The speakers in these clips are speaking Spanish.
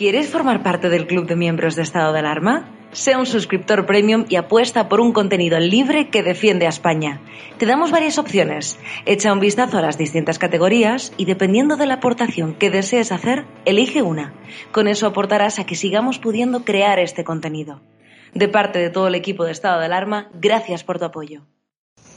¿Quieres formar parte del club de miembros de estado de alarma? Sea un suscriptor premium y apuesta por un contenido libre que defiende a España. Te damos varias opciones. Echa un vistazo a las distintas categorías y dependiendo de la aportación que desees hacer, elige una. Con eso aportarás a que sigamos pudiendo crear este contenido. De parte de todo el equipo de estado de alarma, gracias por tu apoyo.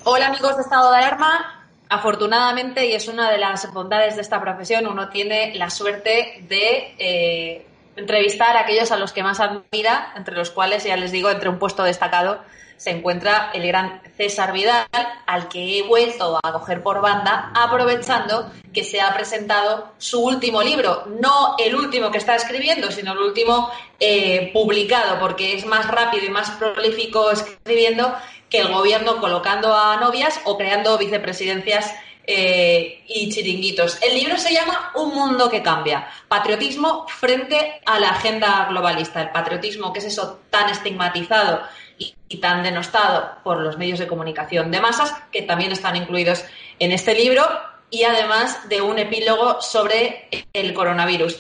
Hola amigos de estado de alarma. Afortunadamente, y es una de las bondades de esta profesión, uno tiene la suerte de eh, entrevistar a aquellos a los que más admira, entre los cuales, ya les digo, entre un puesto destacado se encuentra el gran César Vidal, al que he vuelto a coger por banda, aprovechando que se ha presentado su último libro, no el último que está escribiendo, sino el último eh, publicado, porque es más rápido y más prolífico escribiendo que el gobierno colocando a novias o creando vicepresidencias eh, y chiringuitos. El libro se llama Un mundo que cambia, patriotismo frente a la agenda globalista. El patriotismo, que es eso tan estigmatizado y, tan denostado por los medios de comunicación de masas, que también están incluidos en este libro, y además de un epílogo sobre el coronavirus.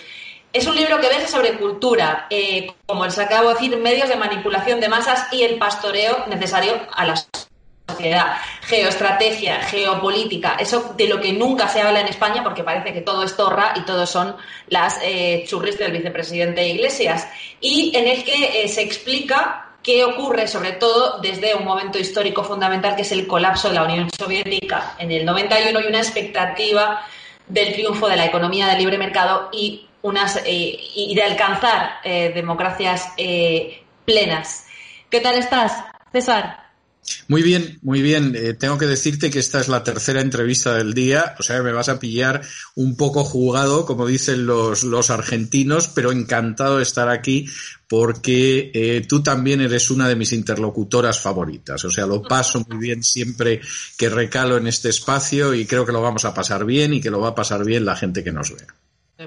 Es un libro que versa sobre cultura, eh, como les acabo de decir, medios de manipulación de masas y el pastoreo necesario a las sociedad, geoestrategia, geopolítica, eso de lo que nunca se habla en España porque parece que todo es torra y todo son las eh, churris del vicepresidente Iglesias. Y en el que eh, se explica qué ocurre, sobre todo desde un momento histórico fundamental que es el colapso de la Unión Soviética en el 91 y una expectativa del triunfo de la economía del libre mercado y, unas, eh, y de alcanzar democracias plenas. ¿Qué tal estás, César? Muy bien, muy bien. Eh, tengo que decirte que esta es la tercera entrevista del día, o sea, me vas a pillar un poco jugado, como dicen los, los argentinos, pero encantado de estar aquí porque eh, tú también eres una de mis interlocutoras favoritas. O sea, lo paso muy bien siempre que recalo en este espacio y creo que lo vamos a pasar bien y que lo va a pasar bien la gente que nos vea.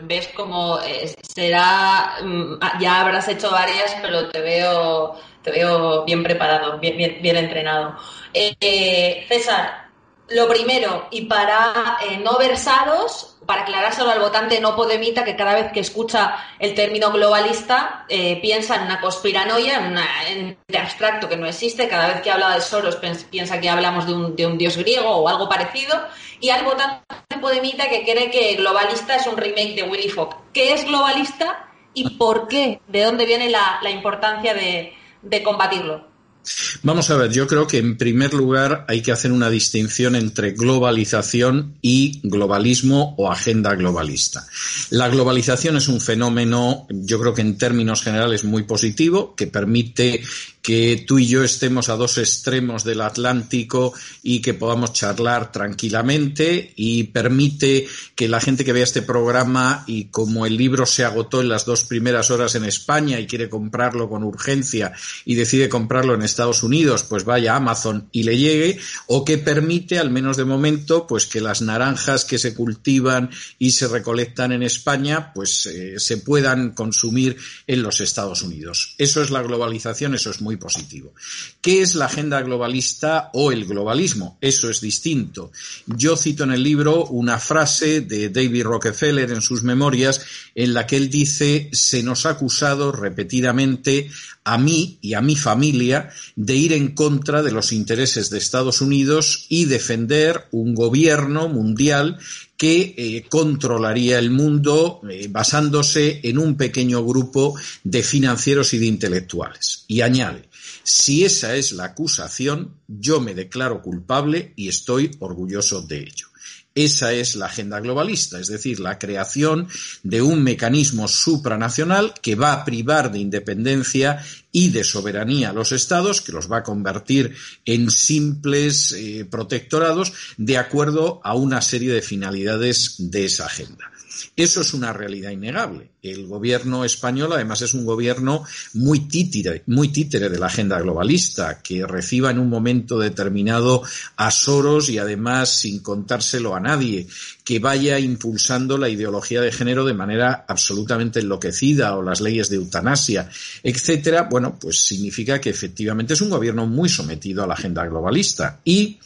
Ves como eh, será, mm, ya habrás hecho varias, pero te veo te veo bien preparado, bien, entrenado. Eh, César, lo primero, y para eh, no versados, para aclarárselo al votante no podemita que cada vez que escucha el término globalista eh, piensa en una conspiranoia, en, un abstracto que no existe, cada vez que habla de Soros piensa que hablamos de un, de un dios griego o algo parecido, y al votante podemita que cree que globalista es un remake de Willy Fogg. ¿Qué es globalista y por qué? ¿De dónde viene la importancia de, de combatirlo? Vamos a ver, yo creo que en primer lugar hay que hacer una distinción entre globalización y globalismo o agenda globalista. La globalización es un fenómeno, yo creo que en términos generales muy positivo, que permite que tú y yo estemos a dos extremos del Atlántico y que podamos charlar tranquilamente y permite que la gente que vea este programa y como el libro se agotó en las dos primeras horas en España y quiere comprarlo con urgencia y decide comprarlo en Estados Unidos, pues vaya Amazon y le llegue o que permite, al menos de momento, pues que las naranjas que se cultivan y se recolectan en España, pues eh, se puedan consumir en los Estados Unidos. Eso es la globalización, eso es muy positivo. ¿Qué es la agenda globalista o el globalismo? Eso es distinto. Yo cito en el libro una frase de David Rockefeller en sus memorias en la que él dice se nos ha acusado repetidamente a mí y a mi familia de ir en contra de los intereses de Estados Unidos y defender un gobierno mundial que eh, controlaría el mundo eh, basándose en un pequeño grupo de financieros y de intelectuales. Y añade, si esa es la acusación, yo me declaro culpable y estoy orgulloso de ello. Esa es la agenda globalista, es decir, la creación de un mecanismo supranacional que va a privar de independencia y de soberanía a los estados, que los va a convertir en simples eh, protectorados de acuerdo a una serie de finalidades de esa agenda. Eso es una realidad innegable. El gobierno español, además, es un gobierno muy títere, muy títere de la agenda globalista, que reciba en un momento determinado a Soros y además sin contárselo a nadie, que vaya impulsando la ideología de género de manera absolutamente enloquecida o las leyes de eutanasia, etcétera. Bueno, pues significa que efectivamente es un gobierno muy sometido a la agenda globalista y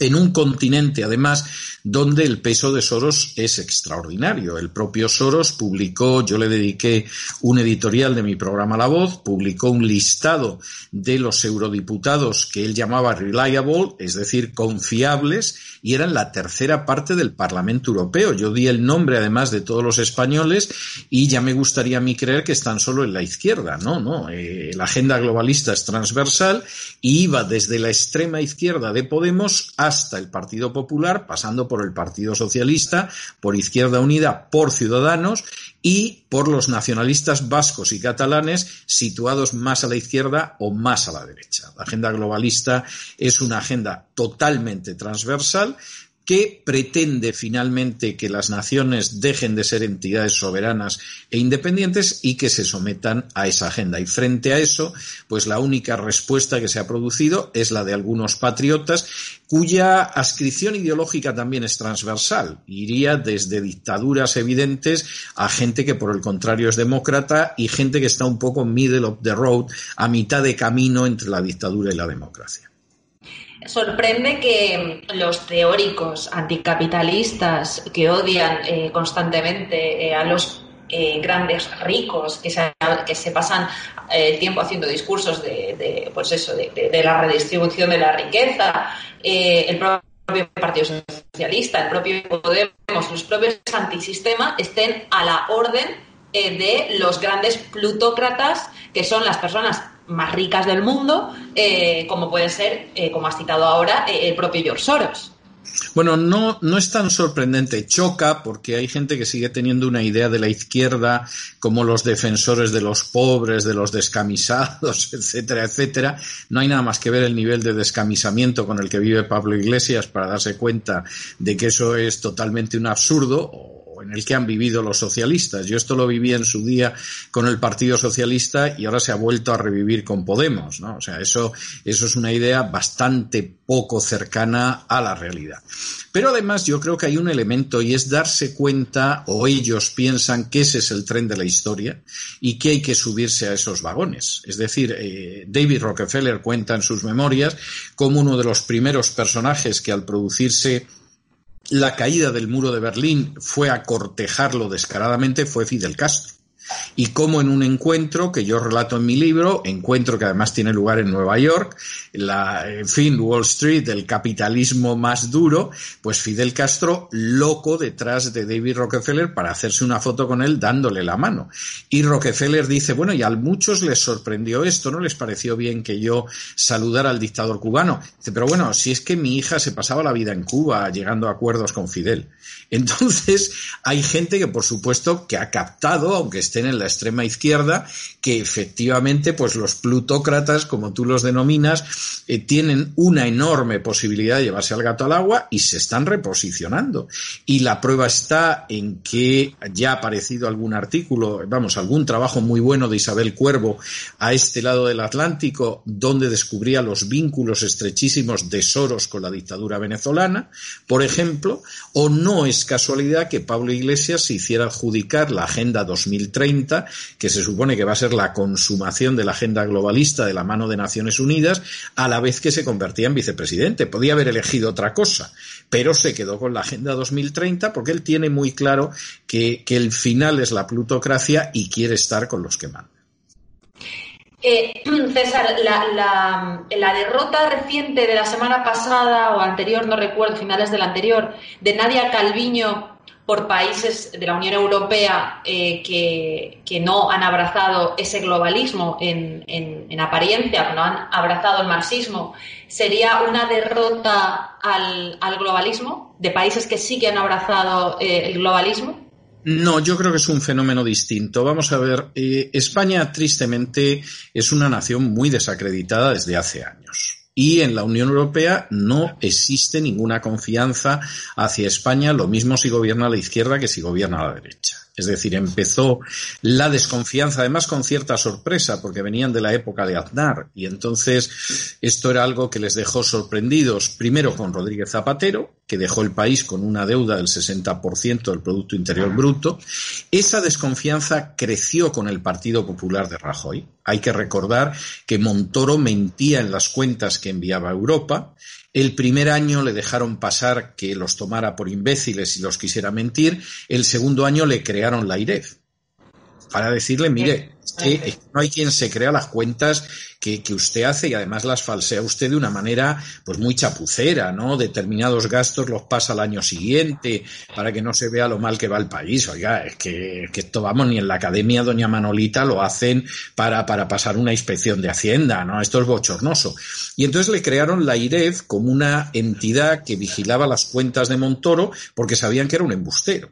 en un continente, además, donde el peso de Soros es extraordinario. El propio Soros publicó, yo le dediqué un editorial de mi programa La Voz, publicó un listado de los eurodiputados que él llamaba reliable, es decir, confiables, y eran la tercera parte del Parlamento Europeo. Yo di el nombre, además, de todos los españoles, y ya me gustaría a mí creer que están solo en la izquierda. No, no. Eh, la agenda globalista es transversal y iba desde la extrema izquierda de Podemos hasta el Partido Popular, pasando por el Partido Socialista, por Izquierda Unida, por Ciudadanos y por los nacionalistas vascos y catalanes situados más a la izquierda o más a la derecha. La agenda globalista es una agenda totalmente transversal que pretende finalmente que las naciones dejen de ser entidades soberanas e independientes y que se sometan a esa agenda. Y frente a eso, pues la única respuesta que se ha producido es la de algunos patriotas cuya ascripción ideológica también es transversal. Iría desde dictaduras evidentes a gente que por el contrario es demócrata y gente que está un poco middle of the road, a mitad de camino entre la dictadura y la democracia. Sorprende que los teóricos anticapitalistas que odian eh, constantemente eh, a los eh, grandes ricos que se, que se pasan el tiempo haciendo discursos de, pues eso, de, la redistribución de la riqueza, el propio Partido Socialista, el propio Podemos, los propios antisistemas estén a la orden de los grandes plutócratas que son las personas más ricas del mundo, eh, como puede ser, eh, como has citado ahora, eh, el propio George Soros. Bueno, no, no es tan sorprendente. Choca porque hay gente que sigue teniendo una idea de la izquierda como los defensores de los pobres, de los descamisados, etcétera, etcétera. No hay nada más que ver el nivel de descamisamiento con el que vive Pablo Iglesias para darse cuenta de que eso es totalmente un absurdo en el que han vivido los socialistas. Yo esto lo viví en su día con el Partido Socialista y ahora se ha vuelto a revivir con Podemos, ¿no? O sea, eso, eso es una idea bastante poco cercana a la realidad. Pero además yo creo que hay un elemento y es darse cuenta, o ellos piensan que ese es el tren de la historia y que hay que subirse a esos vagones. Es decir, eh, David Rockefeller cuenta en sus memorias como uno de los primeros personajes que al producirse la caída del muro de Berlín fue a cortejarlo descaradamente fue Fidel Castro y cómo en un encuentro que yo relato en mi libro, encuentro que además tiene lugar en Nueva York, la, en fin, Wall Street, el capitalismo más duro, pues Fidel Castro loco detrás de David Rockefeller para hacerse una foto con él dándole la mano. Y Rockefeller dice, bueno, y a muchos les sorprendió esto, ¿no les pareció bien que yo saludara al dictador cubano? Dice, pero bueno, si es que mi hija se pasaba la vida en Cuba llegando a acuerdos con Fidel. Entonces, hay gente que, por supuesto, que ha captado, aunque estén en la extrema izquierda, que efectivamente, pues los plutócratas, como tú los denominas, eh, tienen una enorme posibilidad de llevarse al gato al agua y se están reposicionando. Y la prueba está en que ya ha aparecido algún artículo, vamos, algún trabajo muy bueno de Isabel Cuervo a este lado del Atlántico, donde descubría los vínculos estrechísimos de Soros con la dictadura venezolana, por ejemplo, o no es casualidad que Pablo Iglesias se hiciera adjudicar la Agenda 2030, que se supone que va a ser la consumación de la agenda globalista de la mano de Naciones Unidas, a la vez que se convertía en vicepresidente. Podía haber elegido otra cosa, pero se quedó con la Agenda 2030 porque él tiene muy claro que, el final es la plutocracia y quiere estar con los que mandan. Eh, César, la, derrota reciente de la semana pasada o anterior, no recuerdo, finales del anterior, de Nadia Calviño por países de la Unión Europea eh, que, no han abrazado ese globalismo en, en, apariencia, no han abrazado el marxismo, sería una derrota al, globalismo de países que sí que han abrazado eh, el globalismo. No, yo creo que es un fenómeno distinto. Vamos a ver, eh, España tristemente es una nación muy desacreditada desde hace años. Y en la Unión Europea no existe ninguna confianza hacia España, lo mismo si gobierna la izquierda que si gobierna la derecha. Es decir, empezó la desconfianza, además con cierta sorpresa, porque venían de la época de Aznar, y entonces esto era algo que les dejó sorprendidos, primero con Rodríguez Zapatero, que dejó el país con una deuda del 60% del Producto Interior Bruto. Esa desconfianza creció con el Partido Popular de Rajoy. Hay que recordar que Montoro mentía en las cuentas que enviaba a Europa, El primer año le dejaron pasar que los tomara por imbéciles y los quisiera mentir. El segundo año le crearon la IREF para decirle, mire, que no hay quien se crea las cuentas que, usted hace y además las falsea usted de una manera pues muy chapucera, ¿no? Determinados gastos los pasa al año siguiente para que no se vea lo mal que va el país. Oiga, es que, esto vamos, ni en la academia doña Manolita lo hacen para, para pasar una inspección de Hacienda, ¿no? Esto es bochornoso. Y entonces le crearon la IREF como una entidad que vigilaba las cuentas de Montoro porque sabían que era un embustero.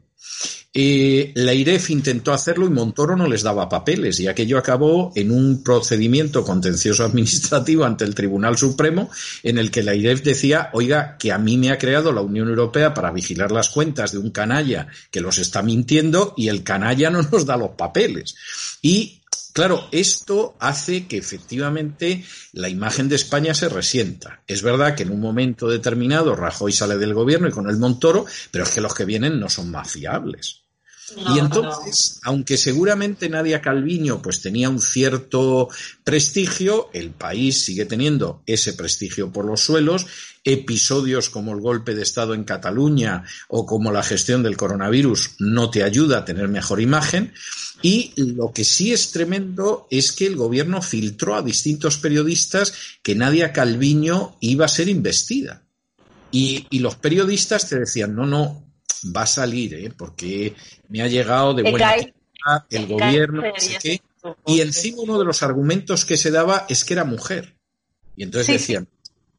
Eh, la IREF intentó hacerlo y Montoro no les daba papeles y aquello acabó en un procedimiento contencioso administrativo ante el Tribunal Supremo en el que la IREF decía, oiga, que a mí me ha creado la Unión Europea para vigilar las cuentas de un canalla que los está mintiendo y el canalla no nos da los papeles. Y Claro, esto hace que efectivamente la imagen de España se resienta. Es verdad que en un momento determinado Rajoy sale del gobierno y con el Montoro, pero es que los que vienen no son más fiables y entonces, aunque seguramente Nadia Calviño pues tenía un cierto prestigio, el país sigue teniendo ese prestigio por los suelos. Episodios como el golpe de Estado en Cataluña o como la gestión del coronavirus no te ayuda a tener mejor imagen. Y lo que sí es tremendo es que el gobierno filtró a distintos periodistas que Nadia Calviño iba a ser investida. Y, y los periodistas te decían, no, no, va a salir, ¿eh? porque me ha llegado de buena el gobierno, no sé qué. Y encima uno de los argumentos que se daba es que era mujer. Y entonces decían,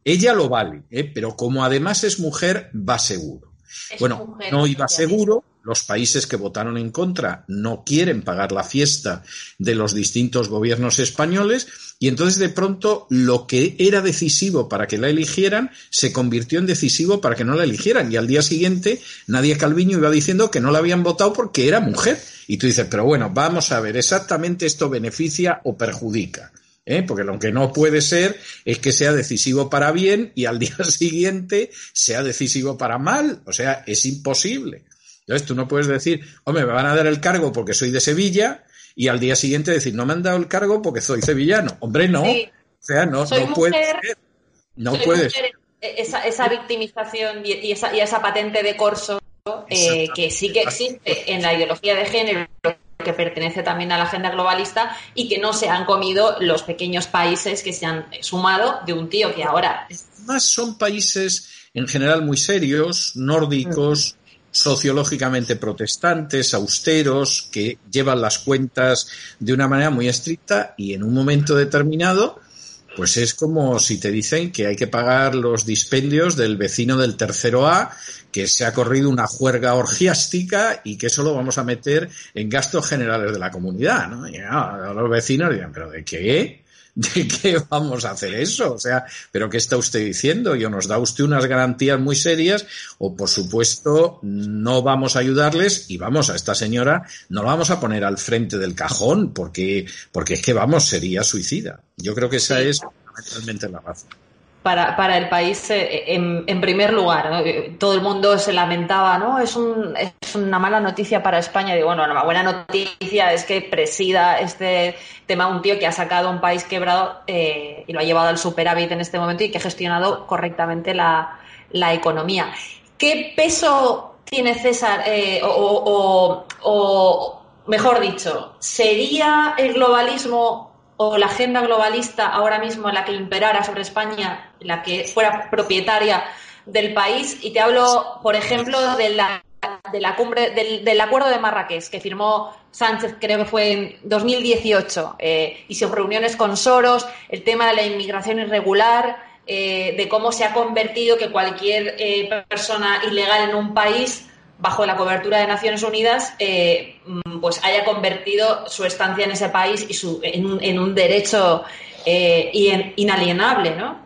ella lo vale, ¿eh? pero como además es mujer, va seguro. bueno, no iba seguro, los países que votaron en contra no quieren pagar la fiesta de los distintos gobiernos españoles y entonces de pronto lo que era decisivo para que la eligieran se convirtió en decisivo para que no la eligieran y al día siguiente Nadia Calviño iba diciendo que no la habían votado porque era mujer y tú dices, pero bueno, vamos a ver, exactamente esto beneficia o perjudica. ¿Eh? porque lo que no puede ser es que sea decisivo para bien y al día siguiente sea decisivo para mal. O sea, es imposible. Entonces tú no puedes decir, hombre, me van a dar el cargo porque soy de Sevilla y al día siguiente decir, no me han dado el cargo porque soy sevillano. Hombre, no. O sea, no, no puede ser. No puede ser. Esa, esa, victimización y esa, y esa patente de corso eh, que sí que existe en la ideología de género que pertenece también a la agenda globalista y que no se han comido los pequeños países que se han sumado de un tío que ahora... Más son países en general muy serios, nórdicos, sociológicamente protestantes, austeros, que llevan las cuentas de una manera muy estricta y en un momento determinado, pues es como si te dicen que hay que pagar los dispendios del vecino del tercero A, que se ha corrido una juerga orgiástica y que eso lo vamos a meter en gastos generales de la comunidad, ¿no? Y los vecinos dirán, ¿pero de qué? ¿de qué vamos a hacer eso? O sea, ¿pero qué está usted diciendo? ¿Y o nos da usted unas garantías muy serias o, por supuesto, no vamos a ayudarles y vamos a esta señora, no la vamos a poner al frente del cajón porque, porque es que, vamos, sería suicida. Yo creo que esa es fundamentalmente la razón para, para el país eh, en, primer lugar. Todo el mundo se lamentaba, ¿no? Es, un, es una mala noticia para España. Y bueno, la buena noticia es que presida este tema un tío que ha sacado un país quebrado eh, y lo ha llevado al superávit en este momento y que ha gestionado correctamente la, economía. ¿Qué peso tiene César? Eh, o, o, mejor dicho, ¿sería el globalismo o la agenda globalista ahora mismo la que imperara sobre España, la que fuera propietaria del país. Y te hablo, por ejemplo, de la, de la cumbre, del, acuerdo de Marrakech que firmó Sánchez, creo que fue en 2018, eh, y sus reuniones con Soros, el tema de la inmigración irregular, eh, de cómo se ha convertido que cualquier eh, persona ilegal en un país bajo la cobertura de Naciones Unidas, eh, mm, pues haya convertido su estancia en ese país y su, en, un, derecho eh, inalienable, ¿no?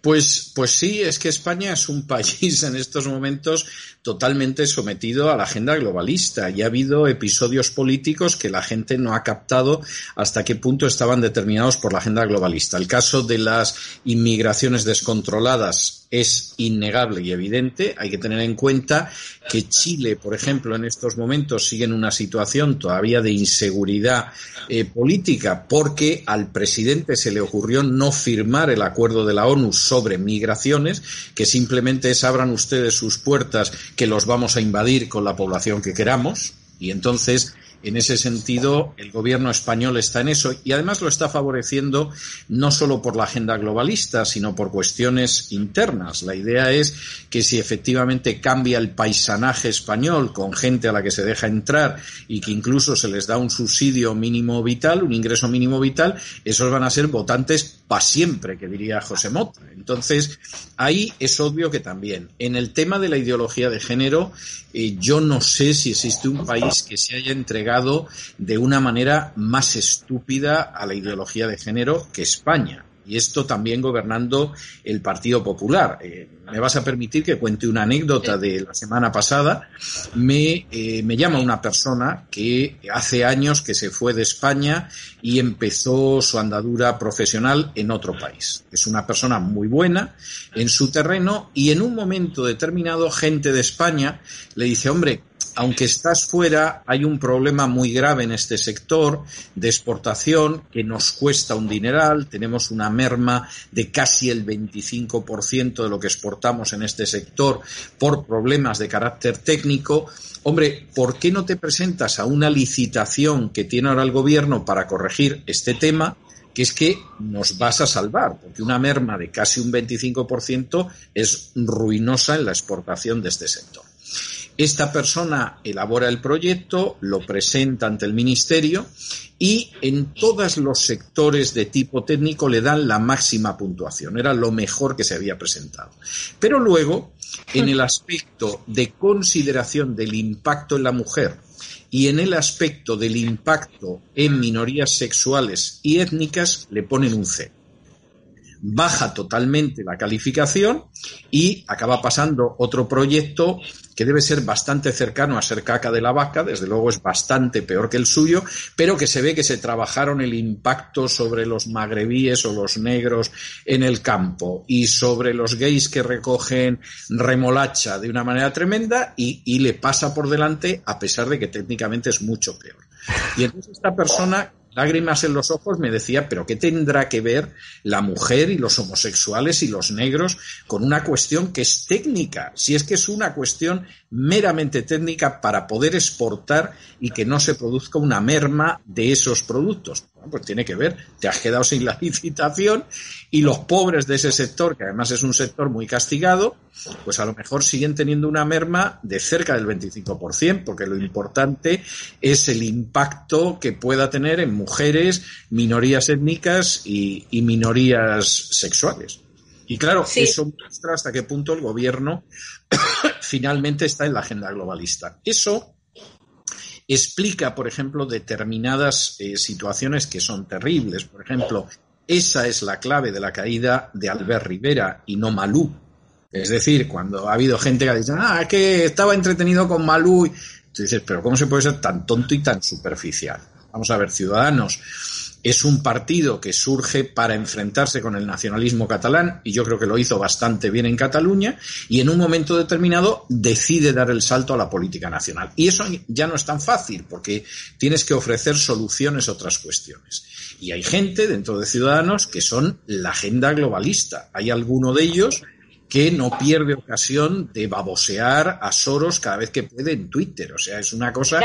Pues, pues sí, es que España es un país en estos momentos totalmente sometido a la agenda globalista y ha habido episodios políticos que la gente no ha captado hasta qué punto estaban determinados por la agenda globalista. El caso de las inmigraciones descontroladas es innegable y evidente. Hay que tener en cuenta que Chile, por ejemplo, en estos momentos sigue en una situación todavía de inseguridad eh, política porque al presidente se le ocurrió no firmar el acuerdo de la ONU sobre migraciones, que simplemente es abran ustedes sus puertas que los vamos a invadir con la población que queramos. Y entonces en ese sentido, el gobierno español está en eso y además lo está favoreciendo no solo por la agenda globalista, sino por cuestiones internas. La idea es que si efectivamente cambia el paisanaje español con gente a la que se deja entrar y que incluso se les da un subsidio mínimo vital, un ingreso mínimo vital, esos van a ser votantes para siempre, que diría José Mota. Entonces, ahí es obvio que también. En el tema de la ideología de género, eh, yo no sé si existe un país que se haya entregado de una manera más estúpida a la ideología de género que España y esto también gobernando el Partido Popular. Eh, me vas a permitir que cuente una anécdota de la semana pasada. Me, eh, me llama una persona que hace años que se fue de España y empezó su andadura profesional en otro país. Es una persona muy buena en su terreno y en un momento determinado gente de España le dice, hombre, aunque estás fuera, hay un problema muy grave en este sector de exportación que nos cuesta un dineral. Tenemos una merma de casi el 25% de lo que exportamos en este sector por problemas de carácter técnico. Hombre, ¿por qué no te presentas a una licitación que tiene ahora el gobierno para corregir este tema? que es que nos vas a salvar, porque una merma de casi un 25% es ruinosa en la exportación de este sector. Esta persona elabora el proyecto, lo presenta ante el ministerio y en todos los sectores de tipo técnico le dan la máxima puntuación. Era lo mejor que se había presentado. Pero luego, en el aspecto de consideración del impacto en la mujer y en el aspecto del impacto en minorías sexuales y étnicas, le ponen un C baja totalmente la calificación y acaba pasando otro proyecto que debe ser bastante cercano a ser caca de la vaca, desde luego es bastante peor que el suyo, pero que se ve que se trabajaron el impacto sobre los magrebíes o los negros en el campo y sobre los gays que recogen remolacha de una manera tremenda y, y le pasa por delante a pesar de que técnicamente es mucho peor. Y entonces esta persona lágrimas en los ojos, me decía, pero ¿qué tendrá que ver la mujer y los homosexuales y los negros con una cuestión que es técnica? Si es que es una cuestión meramente técnica para poder exportar y que no se produzca una merma de esos productos. pues tiene que ver, te has quedado sin la licitación y los pobres de ese sector, que además es un sector muy castigado, pues a lo mejor siguen teniendo una merma de cerca del 25%, porque lo importante es el impacto que pueda tener en mujeres, minorías étnicas y, minorías sexuales. Y claro, eso muestra hasta qué punto el gobierno finalmente está en la agenda globalista. Eso explica, por ejemplo, determinadas eh, situaciones que son terribles. Por ejemplo, esa es la clave de la caída de Albert Rivera y no Malú. Es decir, cuando ha habido gente que ha dicho, ah, es que estaba entretenido con Malú, tú dices, pero ¿cómo se puede ser tan tonto y tan superficial? Vamos a ver, Ciudadanos es un partido que surge para enfrentarse con el nacionalismo catalán y yo creo que lo hizo bastante bien en Cataluña y en un momento determinado decide dar el salto a la política nacional. Y eso ya no es tan fácil porque tienes que ofrecer soluciones a otras cuestiones. Y hay gente dentro de Ciudadanos que son la agenda globalista. Hay alguno de ellos que no pierde ocasión de babosear a Soros cada vez que puede en Twitter. O sea, es una cosa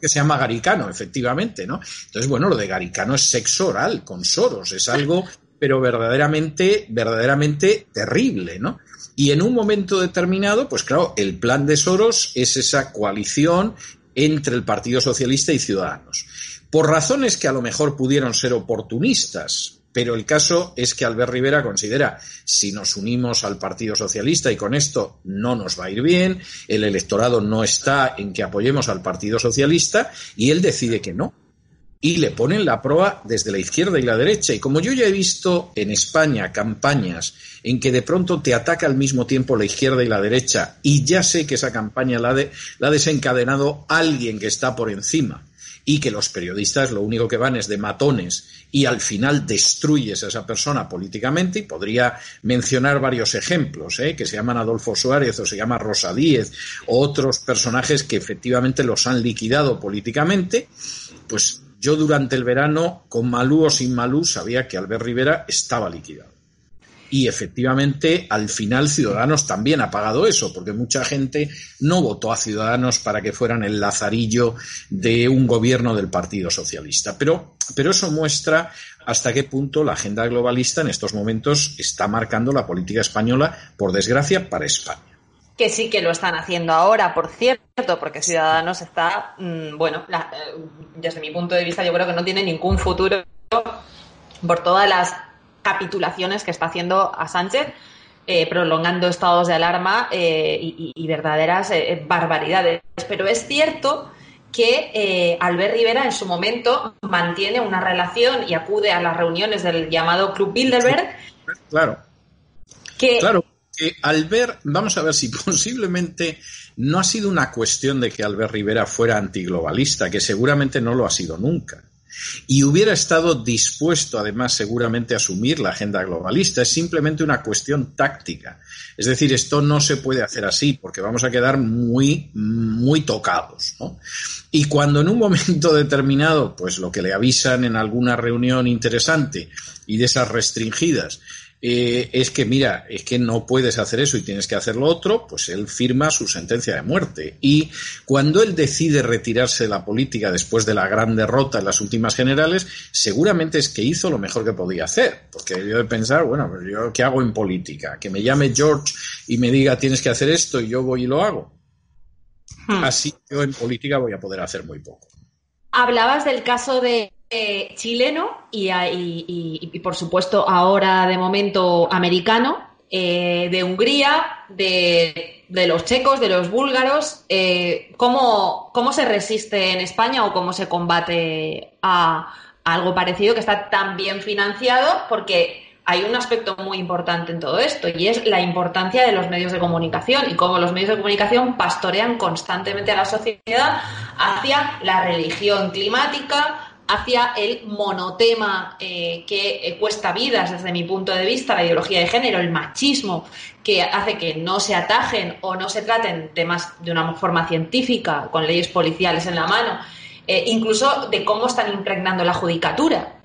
que se llama Garicano, efectivamente, ¿no? Entonces, bueno, lo de Garicano es sexo oral con Soros, es algo, pero verdaderamente, verdaderamente terrible, ¿no? Y en un momento determinado, pues claro, el plan de Soros es esa coalición entre el Partido Socialista y Ciudadanos. Por razones que a lo mejor pudieron ser oportunistas, pero el caso es que Albert Rivera considera si nos unimos al Partido Socialista y con esto no nos va a ir bien, el electorado no está en que apoyemos al Partido Socialista y él decide que no. Y le ponen la proa desde la izquierda y la derecha. Y como yo ya he visto en España campañas en que de pronto te ataca al mismo tiempo la izquierda y la derecha, y ya sé que esa campaña la, la ha desencadenado alguien que está por encima, y que los periodistas lo único que van es de matones y al final destruyes a esa persona políticamente y podría mencionar varios ejemplos, ¿eh? que se llaman Adolfo Suárez o se llama Rosa Díez o otros personajes que efectivamente los han liquidado políticamente, pues yo durante el verano, con Malú o sin Malú, sabía que Albert Rivera estaba liquidado. Y efectivamente, al final Ciudadanos también ha pagado eso, porque mucha gente no votó a Ciudadanos para que fueran el lazarillo de un gobierno del Partido Socialista. Pero, pero eso muestra hasta qué punto la agenda globalista en estos momentos está marcando la política española, por desgracia, para España que sí que lo están haciendo ahora, por cierto, porque Ciudadanos está, mm, bueno, eh, desde mi punto de vista yo creo que no tiene ningún futuro por todas las capitulaciones que está haciendo a Sánchez, eh, prolongando estados de alarma eh, y, verdaderas barbaridades. Pero es cierto que Albert Rivera en su momento mantiene una relación y acude a las reuniones del llamado Club Bilderberg. Claro. Que, claro Albert, vamos a ver si posiblemente no ha sido una cuestión de que Albert Rivera fuera antiglobalista, que seguramente no lo ha sido nunca. Y hubiera estado dispuesto, además, seguramente a asumir la agenda globalista. Es simplemente una cuestión táctica. Es decir, esto no se puede hacer así porque vamos a quedar muy, muy tocados. Y cuando en un momento determinado, pues lo que le avisan en alguna reunión interesante y de esas restringidas, eh, es que, mira, es que no puedes hacer eso y tienes que hacer lo otro, pues él firma su sentencia de muerte. Y cuando él decide retirarse de la política después de la gran derrota en las últimas generales, seguramente es que hizo lo mejor que podía hacer. Porque debió de pensar, bueno, pues yo qué hago en política, que me llame George y me diga tienes que hacer esto y yo voy y lo hago. Hmm. Así yo en política voy a poder hacer muy poco. Hablabas del caso de eh, chileno y, por supuesto ahora de momento americano, eh, de Hungría, de, los checos, de los búlgaros. Eh, ¿cómo, ¿Cómo se resiste en España o cómo se combate a algo parecido que está tan bien financiado? Porque hay un aspecto muy importante en todo esto y es la importancia de los medios de comunicación y cómo los medios de comunicación pastorean constantemente a la sociedad hacia la religión climática, hacia el monotema eh, que eh, cuesta vidas desde mi punto de vista, la ideología de género, el machismo, que hace que no se atajen o no se traten temas de una forma científica, con leyes policiales en la mano, eh, incluso de cómo están impregnando la judicatura.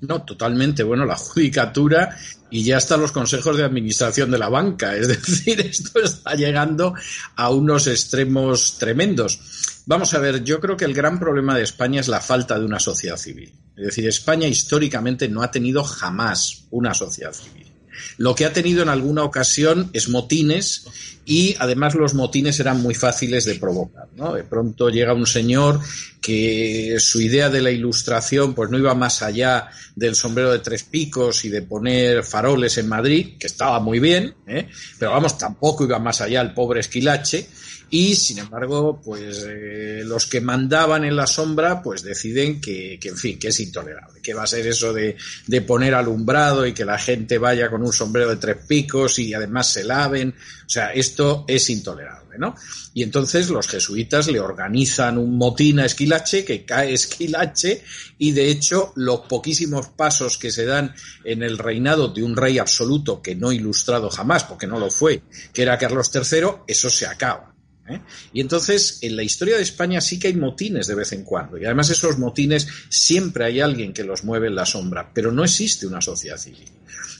No, totalmente. Bueno, la judicatura y ya están los consejos de administración de la banca. Es decir, esto está llegando a unos extremos tremendos. Vamos a ver, yo creo que el gran problema de España es la falta de una sociedad civil. Es decir, España históricamente no ha tenido jamás una sociedad civil. Lo que ha tenido en alguna ocasión es motines y además los motines eran muy fáciles de provocar. ¿no? De pronto llega un señor que su idea de la ilustración pues no iba más allá del sombrero de tres picos y de poner faroles en Madrid, que estaba muy bien, ¿eh? pero vamos, tampoco iba más allá el pobre esquilache y sin embargo, pues eh, los que mandaban en la sombra, pues deciden que, que, en fin, que es intolerable, que va a ser eso de, de, poner alumbrado y que la gente vaya con un sombrero de tres picos y además se laven, o sea, esto es intolerable, ¿no? Y entonces los jesuitas le organizan un motín a Esquilache, que cae Esquilache, y de hecho los poquísimos pasos que se dan en el reinado de un rey absoluto que no ilustrado jamás, porque no lo fue, que era Carlos III, eso se acaba. ¿Eh? Y entonces, en la historia de España sí que hay motines de vez en cuando. Y además esos motines siempre hay alguien que los mueve en la sombra, pero no existe una sociedad civil.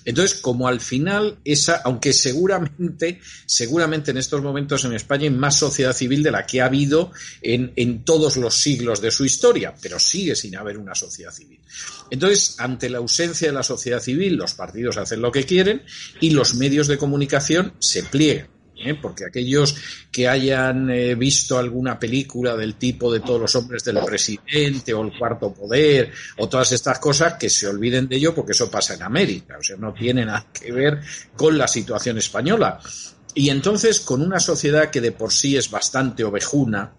Entonces, como al final, esa, aunque seguramente, seguramente en estos momentos en España hay más sociedad civil de la que ha habido en, en todos los siglos de su historia, pero sigue sin haber una sociedad civil. Entonces, ante la ausencia de la sociedad civil, los partidos hacen lo que quieren y los medios de comunicación se pliegan. ¿Eh? porque aquellos que hayan eh, visto alguna película del tipo de todos los hombres del presidente o el cuarto poder o todas estas cosas, que se olviden de ello porque eso pasa en América, o sea, no tiene nada que ver con la situación española. Y entonces, con una sociedad que de por sí es bastante ovejuna,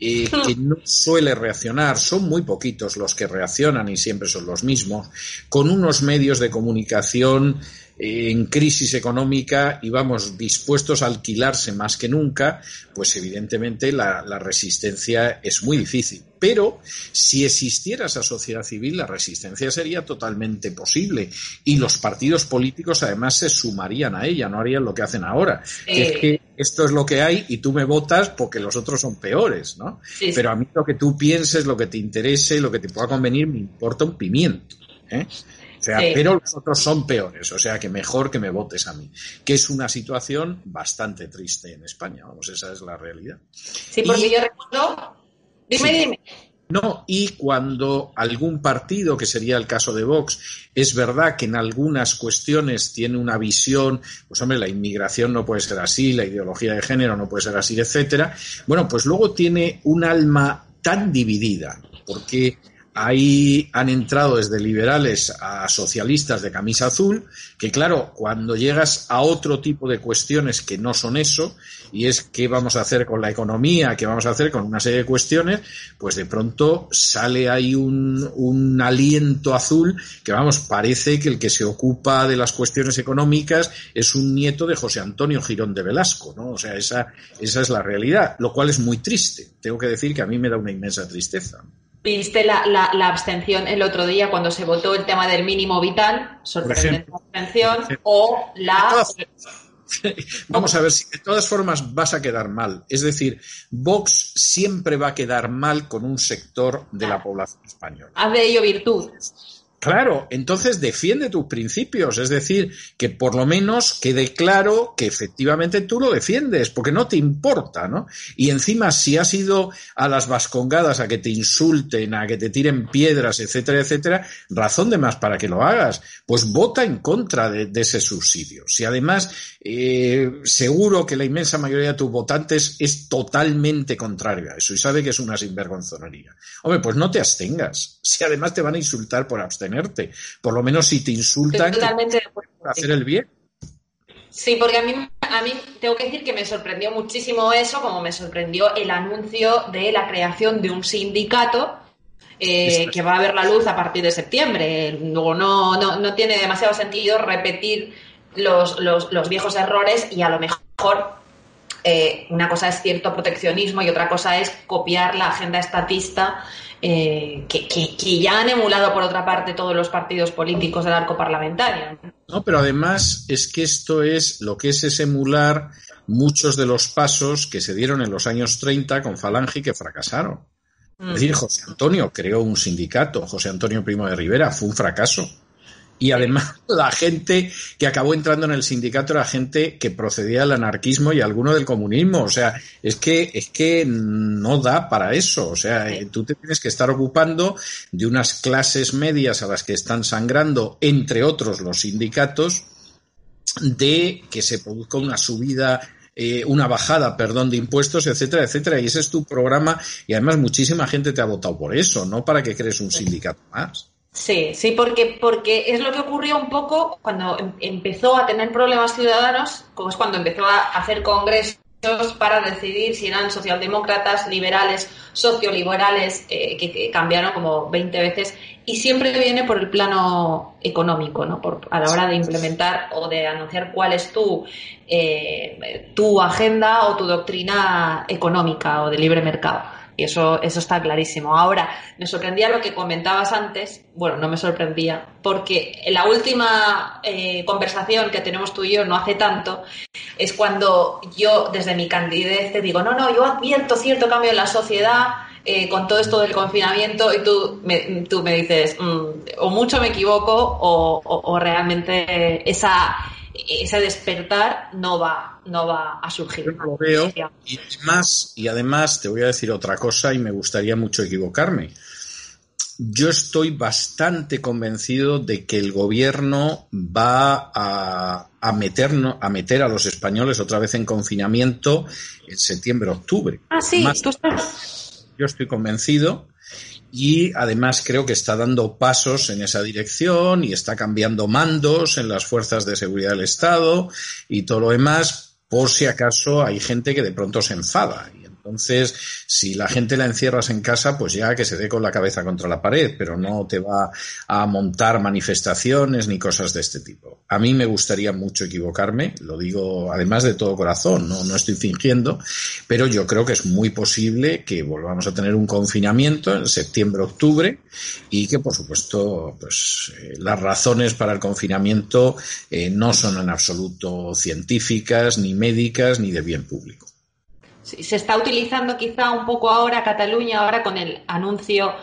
eh, que no suele reaccionar, son muy poquitos los que reaccionan y siempre son los mismos, con unos medios de comunicación en crisis económica y vamos dispuestos a alquilarse más que nunca, pues evidentemente la, resistencia es muy difícil. Pero si existiera esa sociedad civil, la resistencia sería totalmente posible y los partidos políticos además se sumarían a ella, no harían lo que hacen ahora. es que esto es lo que hay y tú me votas porque los otros son peores, ¿no? Pero a mí lo que tú pienses, lo que te interese, lo que te pueda convenir, me importa un pimiento. ¿eh? Pero los otros son peores, o sea que mejor que me votes a mí. Que es una situación bastante triste en España, vamos, esa es la realidad. Sí, porque yo recuerdo. Dime, dime. No, y cuando algún partido, que sería el caso de Vox, es verdad que en algunas cuestiones tiene una visión, pues hombre, la inmigración no puede ser así, la ideología de género no puede ser así, etcétera, bueno, pues luego tiene un alma tan dividida, porque Ahí han entrado desde liberales a socialistas de camisa azul, que claro, cuando llegas a otro tipo de cuestiones que no son eso, y es qué vamos a hacer con la economía, qué vamos a hacer con una serie de cuestiones, pues de pronto sale ahí un, un aliento azul que, vamos, parece que el que se ocupa de las cuestiones económicas es un nieto de José Antonio Girón de Velasco, ¿no? O sea, esa, esa es la realidad, lo cual es muy triste. Tengo que decir que a mí me da una inmensa tristeza. ¿Viste la, la, abstención el otro día cuando se votó el tema del mínimo vital? Sorprendente abstención. O la. Vamos a ver si de todas formas vas a quedar mal. Es decir, Vox siempre va a quedar mal con un sector de la población española. Haz de ello virtud. Claro, entonces defiende tus principios, es decir, que por lo menos quede claro que efectivamente tú lo defiendes, porque no te importa, ¿no? Y encima, si has ido a las vascongadas a que te insulten, a que te tiren piedras, etcétera, etcétera, razón de más para que lo hagas, pues vota en contra de, ese subsidio. Si además, eh, seguro que la inmensa mayoría de tus votantes es totalmente contrario a eso y sabe que es una sinvergonzonería. Hombre, pues no te abstengas, si además te van a insultar por abstener por lo menos si te insultan, totalmente por hacer el bien. Sí, porque a mí, a mí tengo que decir que me sorprendió muchísimo eso, como me sorprendió el anuncio de la creación de un sindicato eh, que va a ver la luz a partir de septiembre. Luego no, no, no tiene demasiado sentido repetir los, los, los viejos errores y a lo mejor eh, una cosa es cierto proteccionismo y otra cosa es copiar la agenda estatista eh, que, ya han emulado por otra parte todos los partidos políticos del arco parlamentario. No, pero además es que esto es lo que es, es emular muchos de los pasos que se dieron en los años 30 con Falange y que fracasaron. Es decir, mm. José Antonio creó un sindicato, José Antonio Primo de Rivera, fue un fracaso. Y además la gente que acabó entrando en el sindicato era gente que procedía del anarquismo y alguno del comunismo. O sea, es que, es que no da para eso. O sea, tú te tienes que estar ocupando de unas clases medias a las que están sangrando, entre otros los sindicatos, de que se produzca una subida eh, una bajada, perdón, de impuestos, etcétera, etcétera. Y ese es tu programa y además muchísima gente te ha votado por eso, no para que crees un sindicato más. Sí, sí, porque, porque es lo que ocurrió un poco cuando em, empezó a tener problemas ciudadanos, como es cuando empezó a hacer congresos para decidir si eran socialdemócratas, liberales, socioliberales, eh, que, cambiaron como 20 veces, y siempre viene por el plano económico, ¿no? Por, a la hora de implementar o de anunciar cuál es tu, eh, tu agenda o tu doctrina económica o de libre mercado. Y eso, eso está clarísimo. Ahora, me sorprendía lo que comentabas antes, bueno, no me sorprendía, porque la última eh, conversación que tenemos tú y yo no hace tanto, es cuando yo desde mi candidez te digo, no, no, yo advierto cierto cambio en la sociedad, eh, con todo esto del confinamiento y tú me, tú me dices, mm, o mucho me equivoco o, o realmente esa, ese despertar no va, no va a surgir. lo veo y además, y además te voy a decir otra cosa y me gustaría mucho equivocarme. Yo estoy bastante convencido de que el gobierno va a, a, meter, a meter a los españoles otra vez en confinamiento en septiembre-octubre. Ah, sí, tú estás. Yo estoy convencido y además creo que está dando pasos en esa dirección y está cambiando mandos en las fuerzas de seguridad del Estado y todo lo demás por si acaso hay gente que de pronto se enfada entonces, si la gente la encierras en casa, pues ya que se dé con la cabeza contra la pared, pero no te va a montar manifestaciones ni cosas de este tipo. A mí me gustaría mucho equivocarme, lo digo además de todo corazón, no, no estoy fingiendo, pero yo creo que es muy posible que volvamos a tener un confinamiento en septiembre-octubre y que, por supuesto, pues eh, las razones para el confinamiento eh, no son en absoluto científicas, ni médicas, ni de bien público se está utilizando quizá un poco ahora Cataluña, ahora con el anuncio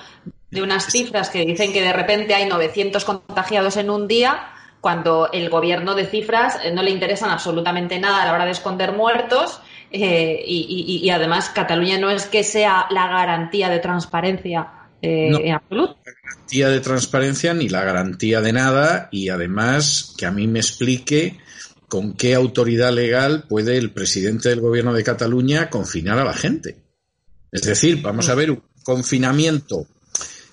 de unas cifras que dicen que de repente hay 900 contagiados en un día, cuando el gobierno de cifras eh, no le interesan absolutamente nada a la hora de esconder muertos eh, y, además Cataluña no es que sea la garantía de transparencia eh, en absoluto. La garantía de transparencia ni la garantía de nada y además que a mí me explique con qué autoridad legal puede el presidente del gobierno de Cataluña confinar a la gente. Es decir, vamos a ver un confinamiento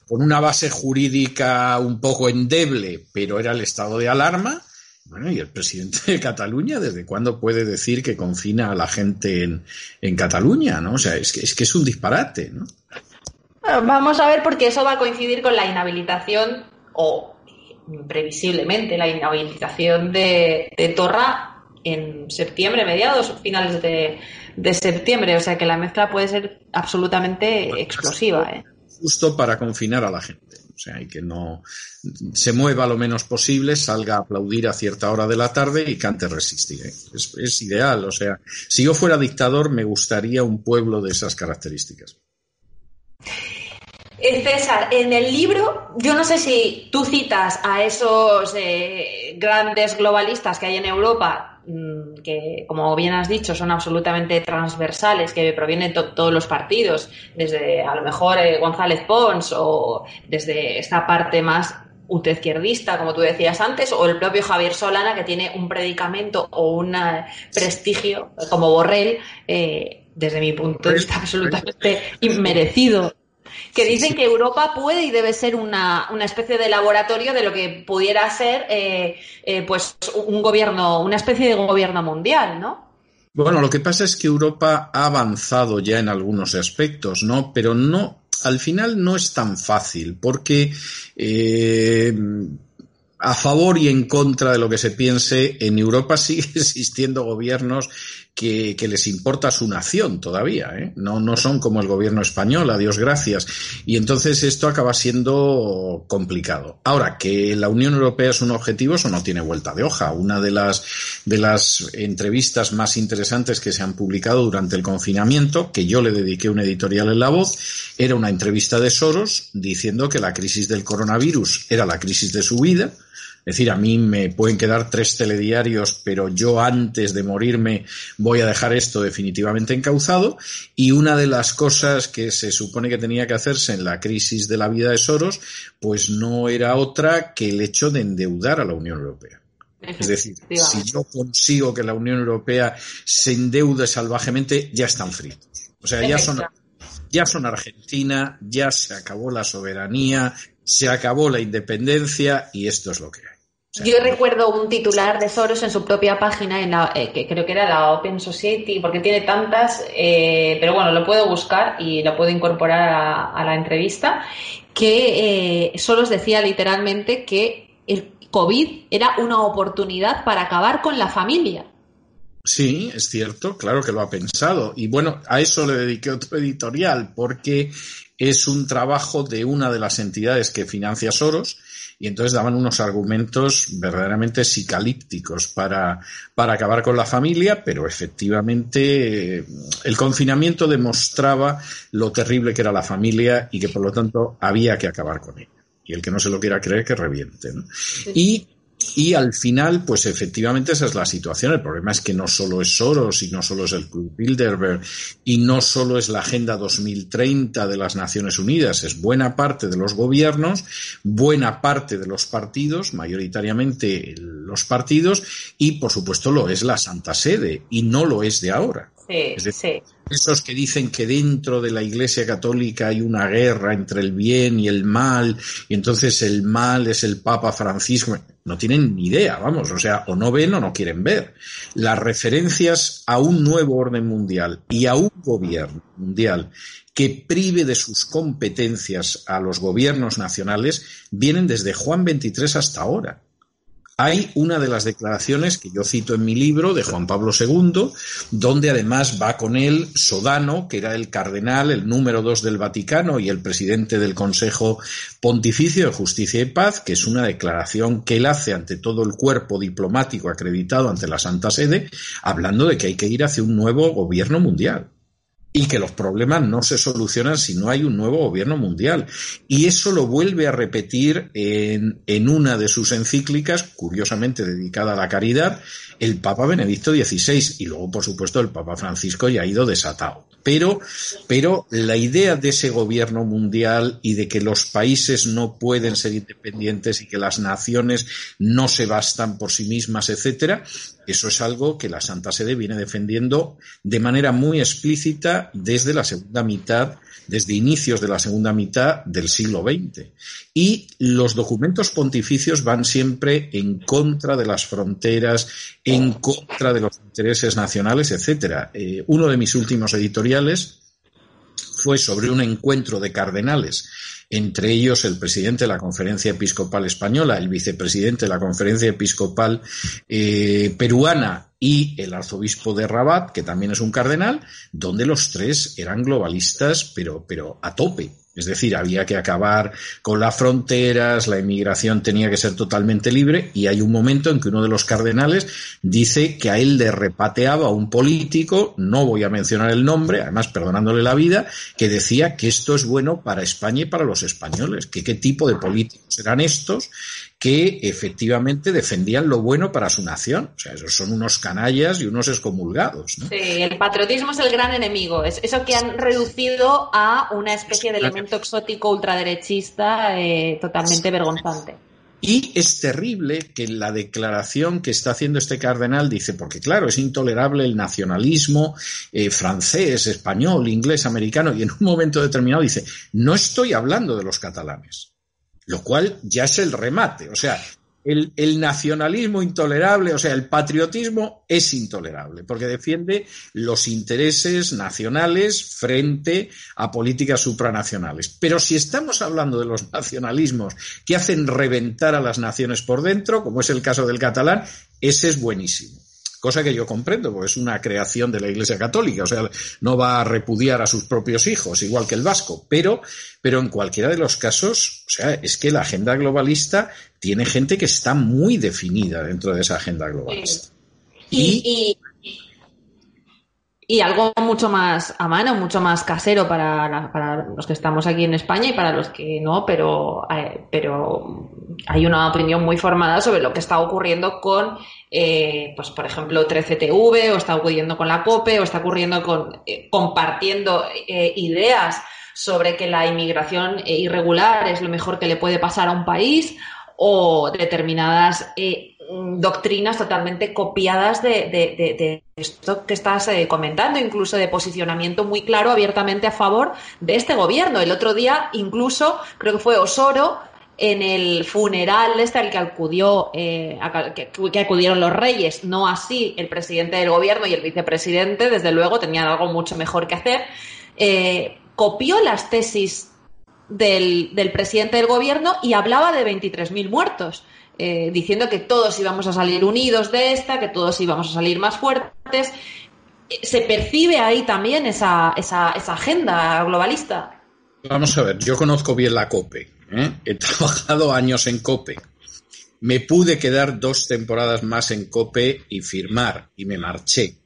con una base jurídica un poco endeble, pero era el estado de alarma. Bueno, y el presidente de Cataluña, ¿desde cuándo puede decir que confina a la gente en, Cataluña? ¿no? O sea, es que, es que es un disparate, ¿no? Vamos a ver, porque eso va a coincidir con la inhabilitación, o previsiblemente la inhabilitación de, Torra en septiembre, mediados, finales de, de, septiembre. O sea que la mezcla puede ser absolutamente explosiva. ¿eh? justo para confinar a la gente. O sea, y que no se mueva lo menos posible, salga a aplaudir a cierta hora de la tarde y cante resistir. Es, ideal. O sea, si yo fuera dictador, me gustaría un pueblo de esas características. Eh, César, en el libro, yo no sé si tú citas a esos eh, grandes globalistas que hay en Europa, Mm, que, como bien has dicho, son absolutamente transversales, que provienen de todos los partidos, desde a lo mejor eh, González Pons o desde esta parte más izquierdista, como tú decías antes, o el propio Javier Solana, que tiene un predicamento o un eh, prestigio como Borrell, eh, desde mi punto de vista, absolutamente inmerecido que dicen que Europa puede y debe ser una, especie de laboratorio de lo que pudiera ser eh, eh, pues un gobierno, una especie de gobierno mundial, ¿no? Bueno, lo que pasa es que Europa ha avanzado ya en algunos aspectos, ¿no? Pero no, al final no es tan fácil, porque eh, a favor y en contra de lo que se piense, en Europa sigue existiendo gobiernos que, les importa su nación todavía, ¿eh? no, no son como el gobierno español, a Dios gracias. Y entonces esto acaba siendo complicado. Ahora, que la Unión Europea es un objetivo, eso no tiene vuelta de hoja. Una de las, de las entrevistas más interesantes que se han publicado durante el confinamiento, que yo le dediqué un editorial en La Voz, era una entrevista de Soros diciendo que la crisis del coronavirus era la crisis de su vida, es decir, a mí me pueden quedar tres telediarios, pero yo antes de morirme voy a dejar esto definitivamente encauzado. Y una de las cosas que se supone que tenía que hacerse en la crisis de la vida de Soros, pues no era otra que el hecho de endeudar a la Unión Europea. Es decir, si yo consigo que la Unión Europea se endeude salvajemente, ya están fritos. O sea, ya son, ya son Argentina, ya se acabó la soberanía, se acabó la independencia y esto es lo que hay. Yo recuerdo un titular de Soros en su propia página, en eh, que creo que era la Open Society, porque tiene tantas, eh, pero bueno, lo puedo buscar y lo puedo incorporar a, la entrevista, que eh, Soros decía literalmente que el COVID era una oportunidad para acabar con la familia. Sí, es cierto, claro que lo ha pensado. Y bueno, a eso le dediqué otro editorial, porque es un trabajo de una de las entidades que financia Soros, y entonces daban unos argumentos verdaderamente psicalípticos para, para acabar con la familia, pero efectivamente el confinamiento demostraba lo terrible que era la familia y que por lo tanto había que acabar con ella. Y el que no se lo quiera creer, que reviente. Y y al final, pues efectivamente esa es la situación. El problema es que no solo es Soros y no solo es el Club Bilderberg y no solo es la Agenda 2030 de las Naciones Unidas, es buena parte de los gobiernos, buena parte de los partidos, mayoritariamente los partidos, y por supuesto lo es la Santa Sede y no lo es de ahora. Sí, sí. Esos que dicen que dentro de la Iglesia Católica hay una guerra entre el bien y el mal, y entonces el mal es el Papa Francisco, no tienen ni idea, vamos, o sea, o no ven o no quieren ver. Las referencias a un nuevo orden mundial y a un gobierno mundial que prive de sus competencias a los gobiernos nacionales vienen desde Juan XXIII hasta ahora. Hay una de las declaraciones que yo cito en mi libro de Juan Pablo II, donde además va con él Sodano, que era el cardenal, el número dos del Vaticano y el presidente del Consejo Pontificio de Justicia y Paz, que es una declaración que él hace ante todo el cuerpo diplomático acreditado ante la Santa Sede, hablando de que hay que ir hacia un nuevo gobierno mundial y que los problemas no se solucionan si no hay un nuevo gobierno mundial. Y eso lo vuelve a repetir en, una de sus encíclicas, curiosamente dedicada a la caridad, el Papa Benedicto XVI y luego, por supuesto, el Papa Francisco ya ha ido desatado. Pero, pero la idea de ese gobierno mundial y de que los países no pueden ser independientes y que las naciones no se bastan por sí mismas, etcétera, eso es algo que la Santa Sede viene defendiendo de manera muy explícita desde la segunda mitad desde inicios de la segunda mitad del siglo XX. Y los documentos pontificios van siempre en contra de las fronteras, en contra de los intereses nacionales, etc. Eh, uno de mis últimos editoriales fue sobre un encuentro de cardenales entre ellos el presidente de la Conferencia Episcopal Española, el vicepresidente de la Conferencia Episcopal eh, Peruana y el arzobispo de Rabat, que también es un cardenal, donde los tres eran globalistas, pero, pero a tope. Es decir, había que acabar con las fronteras, la inmigración tenía que ser totalmente libre y hay un momento en que uno de los cardenales dice que a él le repateaba a un político, no voy a mencionar el nombre, además perdonándole la vida, que decía que esto es bueno para España y para los españoles, que qué tipo de políticos eran estos que efectivamente defendían lo bueno para su nación. O sea, esos son unos canallas y unos excomulgados. Sí, el patriotismo es el gran enemigo. Es eso que han reducido a una especie de elemento exótico ultraderechista eh, totalmente vergonzante. Y es terrible que la declaración que está haciendo este cardenal dice, porque claro, es intolerable el nacionalismo eh, francés, español, inglés, americano, y en un momento determinado dice, no estoy hablando de los catalanes lo cual ya es el remate. O sea, el, nacionalismo intolerable, o sea, el patriotismo es intolerable, porque defiende los intereses nacionales frente a políticas supranacionales. Pero si estamos hablando de los nacionalismos que hacen reventar a las naciones por dentro, como es el caso del catalán, ese es buenísimo cosa que yo comprendo, porque es una creación de la Iglesia Católica, o sea, no va a repudiar a sus propios hijos, igual que el vasco, pero, pero en cualquiera de los casos, o sea, es que la agenda globalista tiene gente que está muy definida dentro de esa agenda globalista. y, y algo mucho más a mano, mucho más casero para, para, los que estamos aquí en España y para los que no, pero, eh, pero hay una opinión muy formada sobre lo que está ocurriendo con, eh, pues por ejemplo, 13TV, o está ocurriendo con la COPE, o está ocurriendo con eh, compartiendo ideas sobre que la inmigración irregular es lo mejor que le puede pasar a un país, o determinadas doctrinas totalmente copiadas de, esto que estás eh, comentando, incluso de posicionamiento muy claro, abiertamente a favor de este gobierno. El otro día, incluso, creo que fue Osoro, en el funeral este al que acudió, eh, que, acudieron los reyes, no así el presidente del gobierno y el vicepresidente, desde luego, tenían algo mucho mejor que hacer, eh, copió las tesis del, del presidente del gobierno y hablaba de 23.000 muertos. Eh, diciendo que todos íbamos a salir unidos de esta, que todos íbamos a salir más fuertes. ¿Se percibe ahí también esa, esa, esa agenda globalista? Vamos a ver, yo conozco bien la COPE. ¿eh? He trabajado años en COPE. Me pude quedar dos temporadas más en COPE y firmar, y me marché.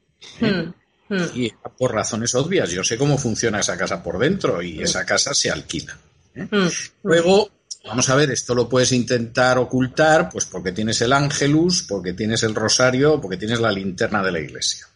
¿eh? Hmm, hmm. Y por razones obvias, yo sé cómo funciona esa casa por dentro y esa casa se alquila. Hmm, Luego, Vamos a ver, esto lo puedes intentar ocultar, pues porque tienes el ángelus, porque tienes el rosario, porque tienes la linterna de la iglesia.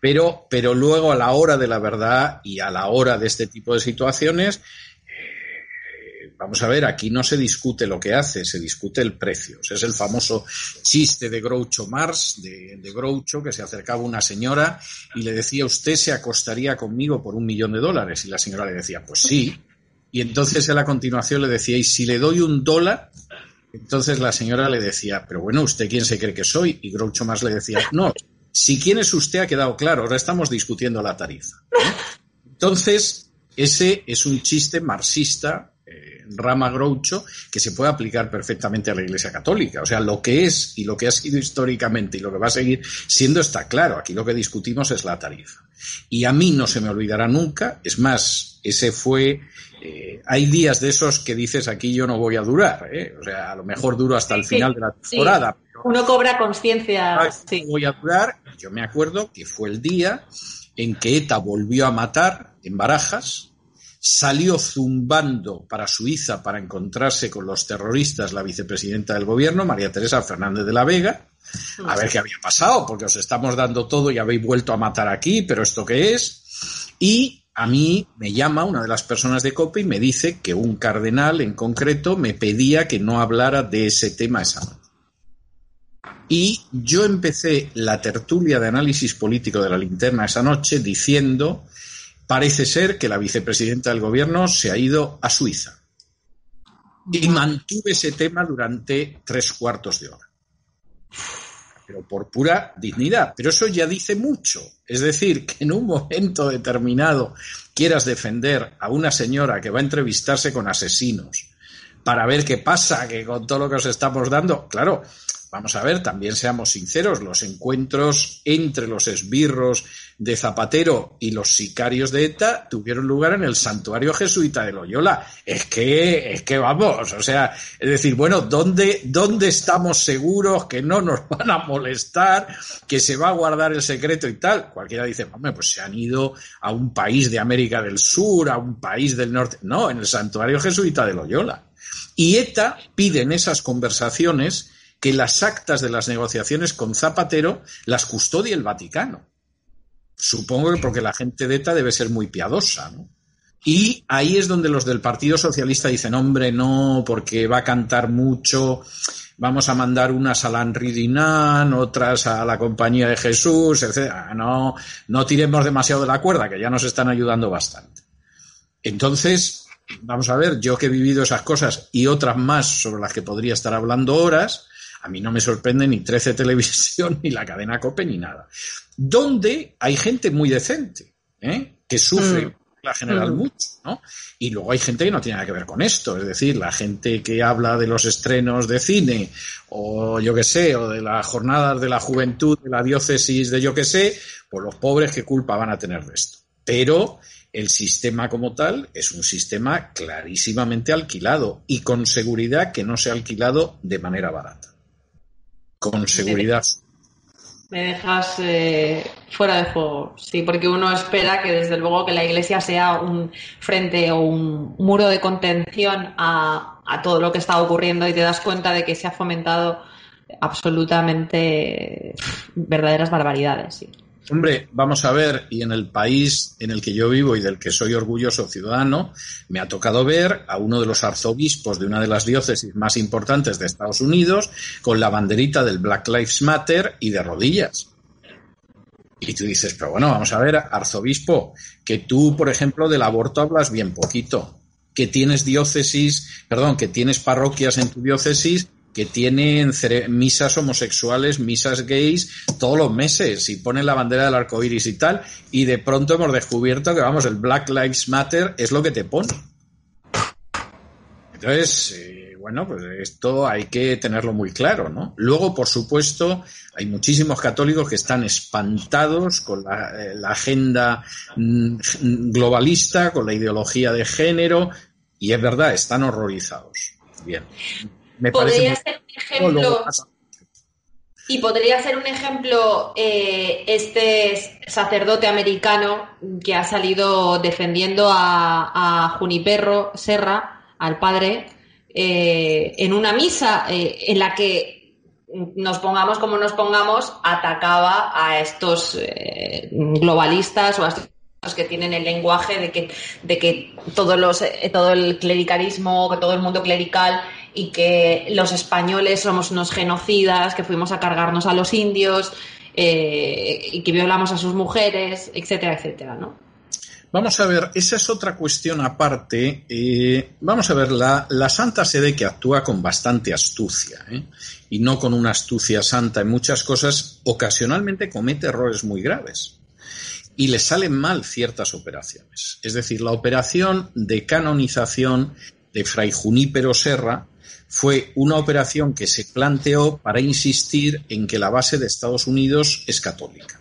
Pero, pero luego a la hora de la verdad y a la hora de este tipo de situaciones, eh, vamos a ver, aquí no se discute lo que hace, se discute el precio. es el famoso chiste de Groucho Mars, de, de Groucho, que se acercaba una señora y le decía, usted se acostaría conmigo por un millón de dólares. Y la señora le decía, pues sí. Y entonces él a continuación le decía, y si le doy un dólar, entonces la señora le decía, pero bueno, ¿usted quién se cree que soy? Y Groucho más le decía, no, si quién es usted ha quedado claro, ahora estamos discutiendo la tarifa. Entonces, ese es un chiste marxista, eh, rama Groucho, que se puede aplicar perfectamente a la Iglesia Católica. O sea, lo que es y lo que ha sido históricamente y lo que va a seguir siendo está claro. Aquí lo que discutimos es la tarifa. Y a mí no se me olvidará nunca, es más, ese fue eh, hay días de esos que dices aquí yo no voy a durar, ¿eh? o sea, a lo mejor duro hasta el final de la temporada. Uno cobra conciencia. Sí. Voy a durar. Yo me acuerdo que fue el día en que ETA volvió a matar en Barajas, salió zumbando para Suiza para encontrarse con los terroristas la vicepresidenta del gobierno, María Teresa Fernández de la Vega, a ver qué había pasado, porque os estamos dando todo y habéis vuelto a matar aquí, pero ¿esto qué es? Y a mí me llama una de las personas de COPE y me dice que un cardenal en concreto me pedía que no hablara de ese tema esa noche. Y yo empecé la tertulia de análisis político de la linterna esa noche diciendo, parece ser que la vicepresidenta del gobierno se ha ido a Suiza. Y mantuve ese tema durante tres cuartos de hora pero por pura dignidad. Pero eso ya dice mucho. Es decir, que en un momento determinado quieras defender a una señora que va a entrevistarse con asesinos para ver qué pasa, que con todo lo que os estamos dando, claro, vamos a ver, también seamos sinceros, los encuentros entre los esbirros de Zapatero y los sicarios de ETA tuvieron lugar en el santuario jesuita de Loyola. Es que, es que vamos, o sea, es decir, bueno, ¿dónde, dónde estamos seguros que no nos van a molestar, que se va a guardar el secreto y tal? Cualquiera dice, hombre, pues se han ido a un país de América del Sur, a un país del norte. No, en el santuario jesuita de Loyola. Y ETA pide en esas conversaciones que las actas de las negociaciones con Zapatero las custodie el Vaticano. Supongo que porque la gente de ETA debe ser muy piadosa, ¿no? Y ahí es donde los del Partido Socialista dicen, hombre, no, porque va a cantar mucho, vamos a mandar unas a Lanridinan, otras a la Compañía de Jesús, etc. No, no tiremos demasiado de la cuerda, que ya nos están ayudando bastante. Entonces, vamos a ver, yo que he vivido esas cosas y otras más sobre las que podría estar hablando horas, a mí no me sorprende ni 13 Televisión, ni la cadena COPE, ni nada. Donde hay gente muy decente, ¿eh? que sufre mm. la general mm. mucho, ¿no? Y luego hay gente que no tiene nada que ver con esto, es decir, la gente que habla de los estrenos de cine, o yo qué sé, o de las jornadas de la juventud, de la diócesis de yo qué sé, pues los pobres qué culpa van a tener de esto. Pero el sistema como tal es un sistema clarísimamente alquilado y con seguridad que no se ha alquilado de manera barata con seguridad. Me dejas eh, fuera de juego, sí, porque uno espera que desde luego que la Iglesia sea un frente o un muro de contención a, a todo lo que está ocurriendo y te das cuenta de que se ha fomentado absolutamente verdaderas barbaridades. Sí. Hombre, vamos a ver, y en el país en el que yo vivo y del que soy orgulloso ciudadano, me ha tocado ver a uno de los arzobispos de una de las diócesis más importantes de Estados Unidos con la banderita del Black Lives Matter y de rodillas. Y tú dices, pero bueno, vamos a ver, arzobispo, que tú, por ejemplo, del aborto hablas bien poquito, que tienes diócesis, perdón, que tienes parroquias en tu diócesis que tienen misas homosexuales, misas gays todos los meses y ponen la bandera del arco iris y tal, y de pronto hemos descubierto que, vamos, el Black Lives Matter es lo que te pone. Entonces, eh, bueno, pues esto hay que tenerlo muy claro, ¿no? Luego, por supuesto, hay muchísimos católicos que están espantados con la, eh, la agenda mm, globalista, con la ideología de género, y es verdad, están horrorizados. Bien podría ser un ejemplo. Y podría ser un ejemplo eh, este sacerdote americano que ha salido defendiendo a, Juniperro Serra, al padre, eh, en una misa eh, en la que nos pongamos como nos pongamos, atacaba a estos globalistas o a estos que tienen el lenguaje de que, de que todos los, todo el clericalismo, que todo el mundo clerical y que los españoles somos unos genocidas, que fuimos a cargarnos a los indios eh, y que violamos a sus mujeres, etcétera, etcétera, ¿no? Vamos a ver, esa es otra cuestión aparte. Eh, vamos a ver, la, Santa Sede que actúa con bastante astucia, ¿eh? y no con una astucia santa en muchas cosas, ocasionalmente comete errores muy graves. Y le salen mal ciertas operaciones. Es decir, la operación de canonización de Fray Junípero Serra fue una operación que se planteó para insistir en que la base de Estados Unidos es católica.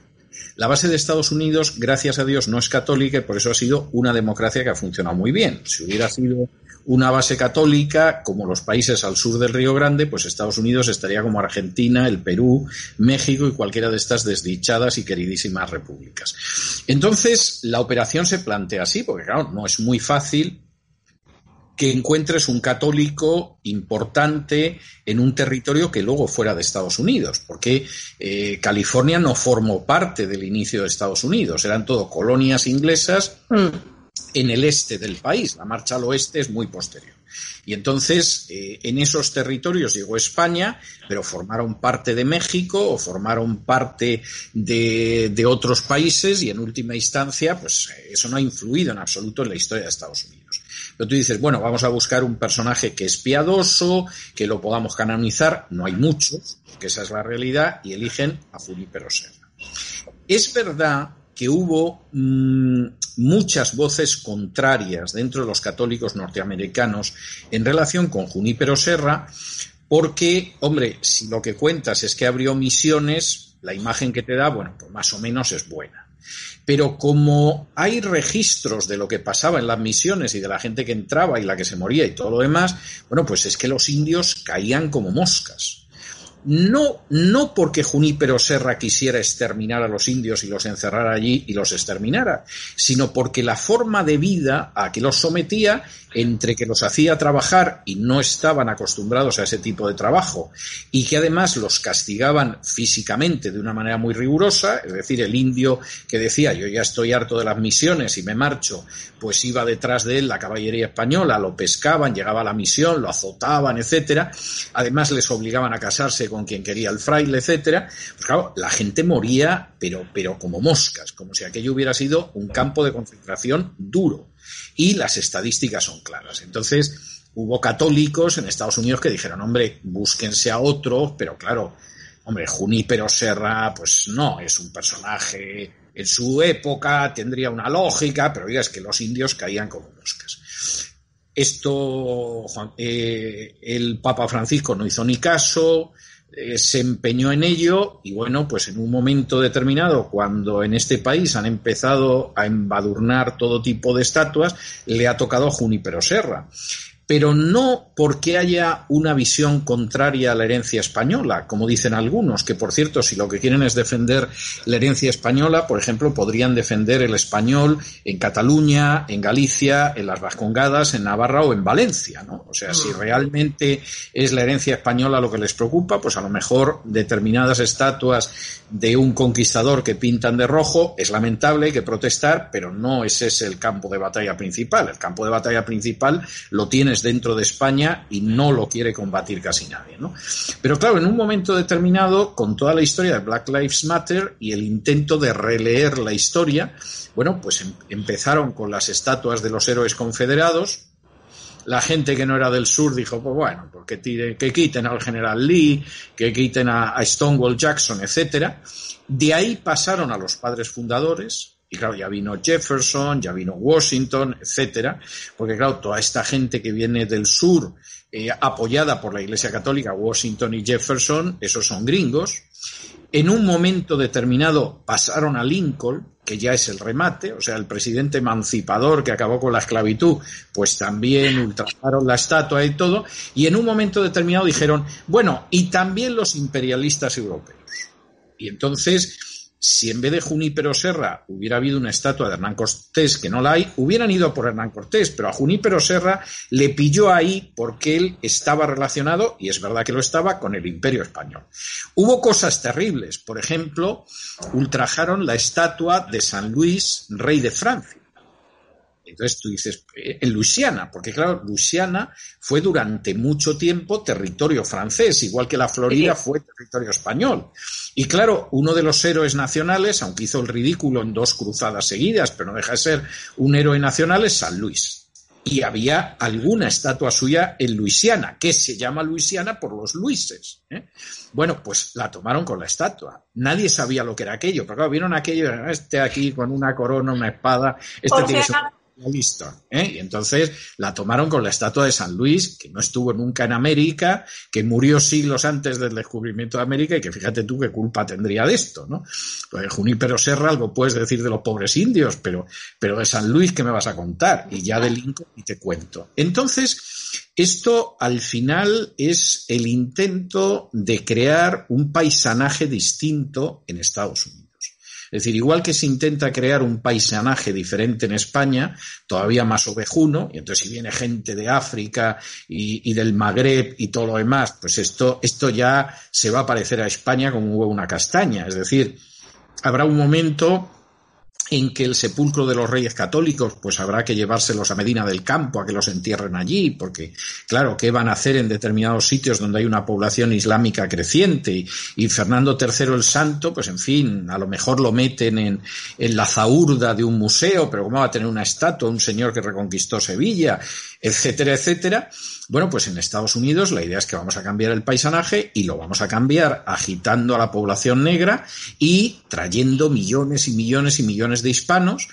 La base de Estados Unidos, gracias a Dios, no es católica y por eso ha sido una democracia que ha funcionado muy bien. Si hubiera sido una base católica, como los países al sur del Río Grande, pues Estados Unidos estaría como Argentina, el Perú, México y cualquiera de estas desdichadas y queridísimas repúblicas. Entonces, la operación se plantea así, porque claro, no es muy fácil que encuentres un católico importante en un territorio que luego fuera de Estados Unidos, porque eh, California no formó parte del inicio de Estados Unidos, eran todo colonias inglesas mm. En el este del país, la marcha al oeste es muy posterior. Y entonces eh, en esos territorios llegó España, pero formaron parte de México o formaron parte de, otros países y en última instancia, pues eso no ha influido en absoluto en la historia de Estados Unidos. Pero tú dices, bueno, vamos a buscar un personaje que es piadoso, que lo podamos canonizar. No hay muchos, que esa es la realidad, y eligen a Junípero Serra. Es verdad que hubo mm, muchas voces contrarias dentro de los católicos norteamericanos en relación con Junípero Serra, porque, hombre, si lo que cuentas es que abrió misiones, la imagen que te da, bueno, pues más o menos es buena. Pero como hay registros de lo que pasaba en las misiones y de la gente que entraba y la que se moría y todo lo demás, bueno, pues es que los indios caían como moscas no, no porque Junípero Serra quisiera exterminar a los indios y los encerrara allí y los exterminara, sino porque la forma de vida a que los sometía, entre que los hacía trabajar y no estaban acostumbrados a ese tipo de trabajo, y que además los castigaban físicamente de una manera muy rigurosa, es decir, el indio que decía yo ya estoy harto de las misiones y me marcho, pues iba detrás de él la caballería española, lo pescaban, llegaba a la misión, lo azotaban, etcétera, además les obligaban a casarse con con quien quería el fraile, etcétera, pues claro, la gente moría, pero, pero como moscas, como si aquello hubiera sido un campo de concentración duro. Y las estadísticas son claras. Entonces, hubo católicos en Estados Unidos que dijeron, hombre, búsquense a otros, pero claro, hombre, Junípero Serra, pues no, es un personaje, en su época tendría una lógica, pero oiga, es que los indios caían como moscas. Esto, eh, el Papa Francisco no hizo ni caso, eh, se empeñó en ello y bueno, pues en un momento determinado, cuando en este país han empezado a embadurnar todo tipo de estatuas, le ha tocado a Junípero Serra pero no porque haya una visión contraria a la herencia española, como dicen algunos, que por cierto, si lo que quieren es defender la herencia española, por ejemplo, podrían defender el español en Cataluña, en Galicia, en las Vascongadas, en Navarra o en Valencia, ¿no? O sea, si mm. realmente es la herencia española lo que les preocupa, pues a lo mejor determinadas estatuas de un conquistador que pintan de rojo es lamentable, hay que protestar, pero no ese es el campo de batalla principal. El campo de batalla principal lo tienes dentro de España y no lo quiere combatir casi nadie. ¿no? Pero claro, en un momento determinado, con toda la historia de Black Lives Matter y el intento de releer la historia, bueno, pues em, empezaron con las estatuas de los héroes confederados, la gente que no era del sur dijo, pues bueno, pues que, que quiten al general Lee, que quiten a, a, Stonewall Jackson, etcétera. De ahí pasaron a los padres fundadores, y claro, ya vino Jefferson, ya vino Washington, etcétera, porque claro, toda esta gente que viene del sur, eh, apoyada por la Iglesia Católica, Washington y Jefferson, esos son gringos. En un momento determinado pasaron a Lincoln, que ya es el remate, o sea, el presidente emancipador que acabó con la esclavitud, pues también ultrajaron la estatua y todo, y en un momento determinado dijeron, bueno, y también los imperialistas europeos. Y entonces si en vez de Junípero Serra hubiera habido una estatua de Hernán Cortés, que no la hay, hubieran ido por Hernán Cortés, pero a Junípero Serra le pilló ahí porque él estaba relacionado, y es verdad que lo estaba, con el Imperio Español. Hubo cosas terribles, por ejemplo, ultrajaron la estatua de San Luis, rey de Francia. Entonces tú dices, eh, en Luisiana, porque claro, Luisiana fue durante mucho tiempo territorio francés, igual que la Florida fue territorio español. Y claro, uno de los héroes nacionales, aunque hizo el ridículo en dos cruzadas seguidas, pero no deja de ser un héroe nacional, es San Luis. Y había alguna estatua suya en Luisiana, que se llama Luisiana por los Luises. ¿eh? Bueno, pues la tomaron con la estatua. Nadie sabía lo que era aquello, pero claro, vieron aquello, este aquí con una corona, una espada, este tiene lista. ¿eh? Y entonces la tomaron con la estatua de San Luis, que no estuvo nunca en América, que murió siglos antes del descubrimiento de América y que fíjate tú qué culpa tendría de esto, ¿no? Pues Junípero Serra algo puedes decir de los pobres indios, pero, pero de San Luis, ¿qué me vas a contar? Y ya de Lincoln y te cuento. Entonces, esto al final es el intento de crear un paisanaje distinto en Estados Unidos. Es decir, igual que se intenta crear un paisanaje diferente en España, todavía más ovejuno, y entonces si viene gente de África y, del Magreb y todo lo demás, pues esto, esto ya se va a parecer a España como una castaña. Es decir, habrá un momento en que el sepulcro de los reyes católicos, pues habrá que llevárselos a Medina del Campo, a que los entierren allí, porque, claro, ¿qué van a hacer en determinados sitios donde hay una población islámica creciente? Y, Fernando III el Santo, pues en fin, a lo mejor lo meten en, la zaurda de un museo, pero ¿cómo va a tener una estatua un señor que reconquistó Sevilla? Etcétera, etcétera. Bueno, pues en Estados Unidos la idea es que vamos a cambiar el paisanaje y lo vamos a cambiar agitando a la población negra y trayendo millones y millones y millones de hispanos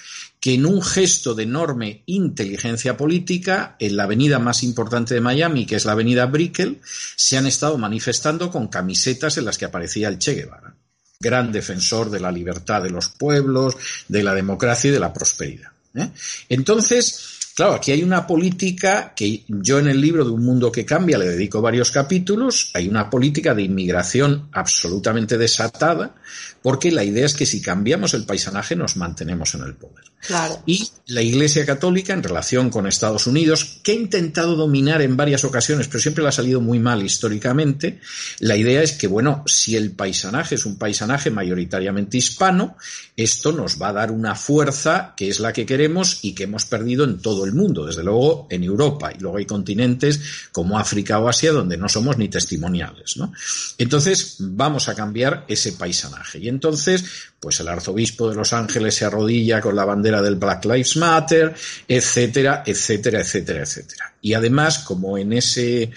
que en un gesto de enorme inteligencia política, en la avenida más importante de Miami, que es la avenida Brickell, se han estado manifestando con camisetas en las que aparecía el Che Guevara, gran defensor de la libertad de los pueblos, de la democracia y de la prosperidad. ¿eh? Entonces, Claro, aquí hay una política que yo en el libro de Un Mundo que Cambia le dedico varios capítulos, hay una política de inmigración absolutamente desatada, porque la idea es que si cambiamos el paisanaje nos mantenemos en el poder. Y la Iglesia Católica, en relación con Estados Unidos, que ha intentado dominar en varias ocasiones, pero siempre le ha salido muy mal históricamente, la idea es que, bueno, si el paisanaje es un paisanaje mayoritariamente hispano, esto nos va a dar una fuerza que es la que queremos y que hemos perdido en todo el mundo, desde luego en Europa. Y luego hay continentes como África o Asia donde no somos ni testimoniales, ¿no? Entonces, vamos a cambiar ese paisanaje. Y entonces, pues el arzobispo de Los Ángeles se arrodilla con la bandera del Black Lives Matter, etcétera, etcétera, etcétera, etcétera. Y además, como en ese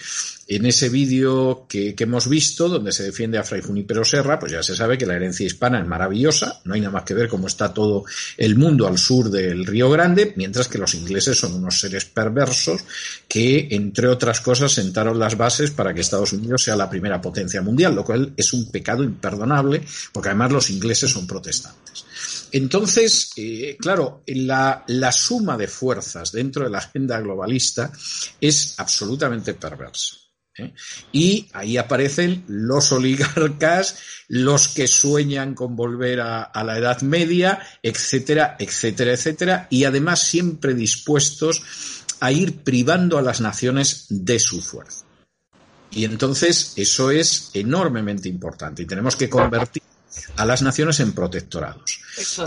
en ese vídeo que, hemos visto, donde se defiende a Fray Junipero Serra, pues ya se sabe que la herencia hispana es maravillosa, no hay nada más que ver cómo está todo el mundo al sur del Río Grande, mientras que los ingleses son unos seres perversos que, entre otras cosas, sentaron las bases para que Estados Unidos sea la primera potencia mundial, lo cual es un pecado imperdonable, porque además los ingleses son protestantes. Entonces, eh, claro, la, la, suma de fuerzas dentro de la agenda globalista es absolutamente perversa. ¿eh? Y ahí aparecen los oligarcas, los que sueñan con volver a, la Edad Media, etcétera, etcétera, etcétera, y además siempre dispuestos a ir privando a las naciones de su fuerza. Y entonces eso es enormemente importante y tenemos que convertir a las naciones en protectorados.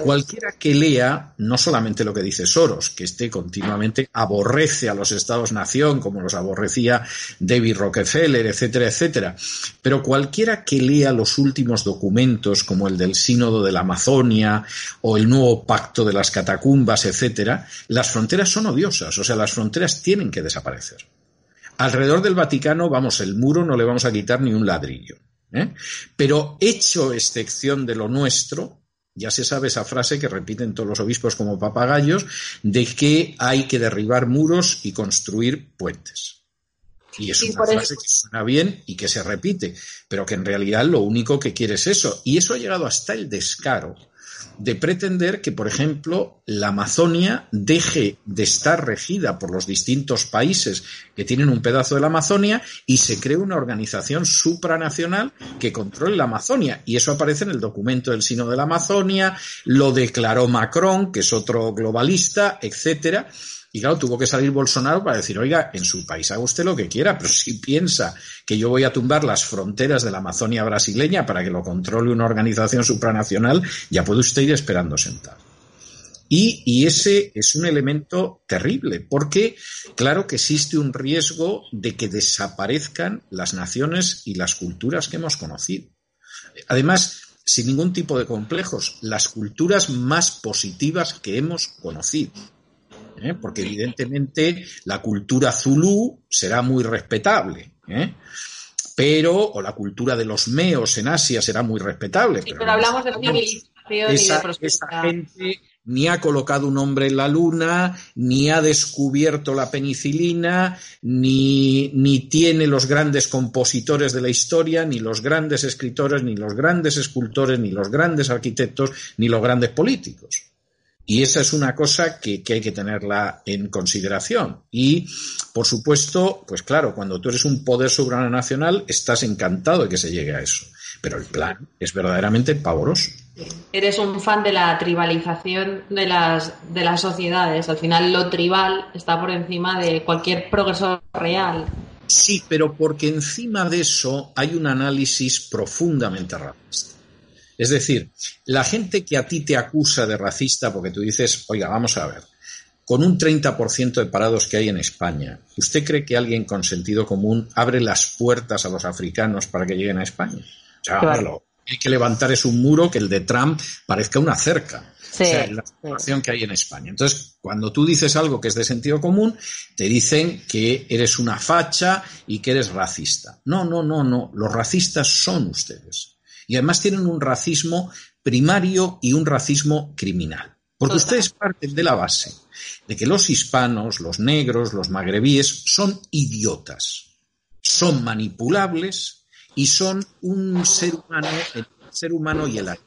Cualquiera que lea no solamente lo que dice Soros, que este continuamente aborrece a los estados-nación, como los aborrecía David Rockefeller, etcétera, etcétera, pero cualquiera que lea los últimos documentos, como el del Sínodo de la Amazonia o el nuevo Pacto de las Catacumbas, etcétera, las fronteras son odiosas, o sea, las fronteras tienen que desaparecer. Alrededor del Vaticano, vamos, el muro no le vamos a quitar ni un ladrillo. ¿Eh? Pero hecho excepción de lo nuestro, ya se sabe esa frase que repiten todos los obispos como papagayos, de que hay que derribar muros y construir puentes. Y es una frase que suena bien y que se repite, pero que en realidad lo único que quiere es eso. Y eso ha llegado hasta el descaro de pretender que, por ejemplo, la Amazonia deje de estar regida por los distintos países que tienen un pedazo de la Amazonia y se cree una organización supranacional que controle la Amazonia. Y eso aparece en el documento del Sino de la Amazonia, lo declaró Macron, que es otro globalista, etcétera. Y claro, tuvo que salir Bolsonaro para decir, oiga, en su país haga usted lo que quiera, pero si piensa que yo voy a tumbar las fronteras de la Amazonia brasileña para que lo controle una organización supranacional, ya puede usted ir esperando sentado. Y, y, ese es un elemento terrible, porque claro que existe un riesgo de que desaparezcan las naciones y las culturas que hemos conocido. Además, sin ningún tipo de complejos, las culturas más positivas que hemos conocido. ¿Eh? porque evidentemente la cultura zulú será muy respetable. ¿eh? Pero, o la cultura de los meos en Asia será muy respetable. pero, hablamos de civilización esa, esa gente ni ha colocado un hombre en la luna, ni ha descubierto la penicilina, ni, ni tiene los grandes compositores de la historia, ni los grandes escritores, ni los grandes escultores, ni los grandes arquitectos, ni los grandes políticos. Y esa es una cosa que, que, hay que tenerla en consideración. Y, por supuesto, pues claro, cuando tú eres un poder soberano nacional, estás encantado de que se llegue a eso. Pero el plan es verdaderamente pavoroso. Eres un fan de la tribalización de las, de las sociedades. Al final, lo tribal está por encima de cualquier progreso real. Sí, pero porque encima de eso hay un análisis profundamente racista. Es decir, la gente que a ti te acusa de racista porque tú dices, oiga, vamos a ver, con un 30% de parados que hay en España, ¿usted cree que alguien con sentido común abre las puertas a los africanos para que lleguen a España? O sea, claro. hay que levantar es un muro que el de Trump parezca una cerca. Sí, o sea, la situación que hay en España. Entonces, cuando tú dices algo que es de sentido común, te dicen que eres una facha y que eres racista. No, no, no, no. Los racistas son ustedes. Y además tienen un racismo primario y un racismo criminal. Porque ustedes parten de la base de que los hispanos, los negros, los magrebíes son idiotas, son manipulables y son un ser humano, el ser humano y el aire.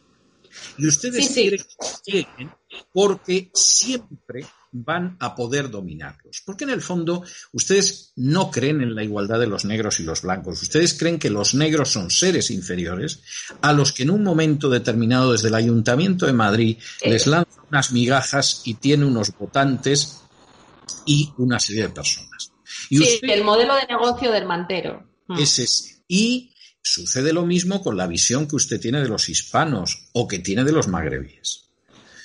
Y ustedes Sí, sí. quieren porque siempre van a poder dominarlos. Porque en el fondo ustedes no creen en la igualdad de los negros y los blancos. Ustedes creen que los negros son seres inferiores a los que en un momento determinado desde el Ayuntamiento de Madrid les lanza unas migajas y tiene unos votantes y una serie de personas. Y Sí, usted- el modelo de negocio del mantero. Mm. es ese. Y sucede lo mismo con la visión que usted tiene de los hispanos o que tiene de los magrebíes.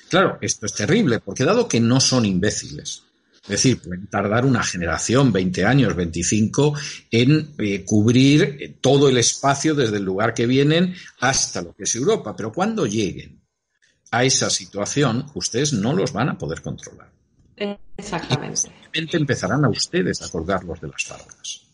Claro, esto es terrible, porque dado que no son imbéciles, es decir, pueden tardar una generación, 20 años, 25, en eh, cubrir eh, todo el espacio desde el lugar que vienen hasta lo que es Europa. Pero cuando lleguen a esa situación, ustedes no los van a poder controlar. Exactamente. Simplemente empezarán a ustedes a colgarlos de las fábricas.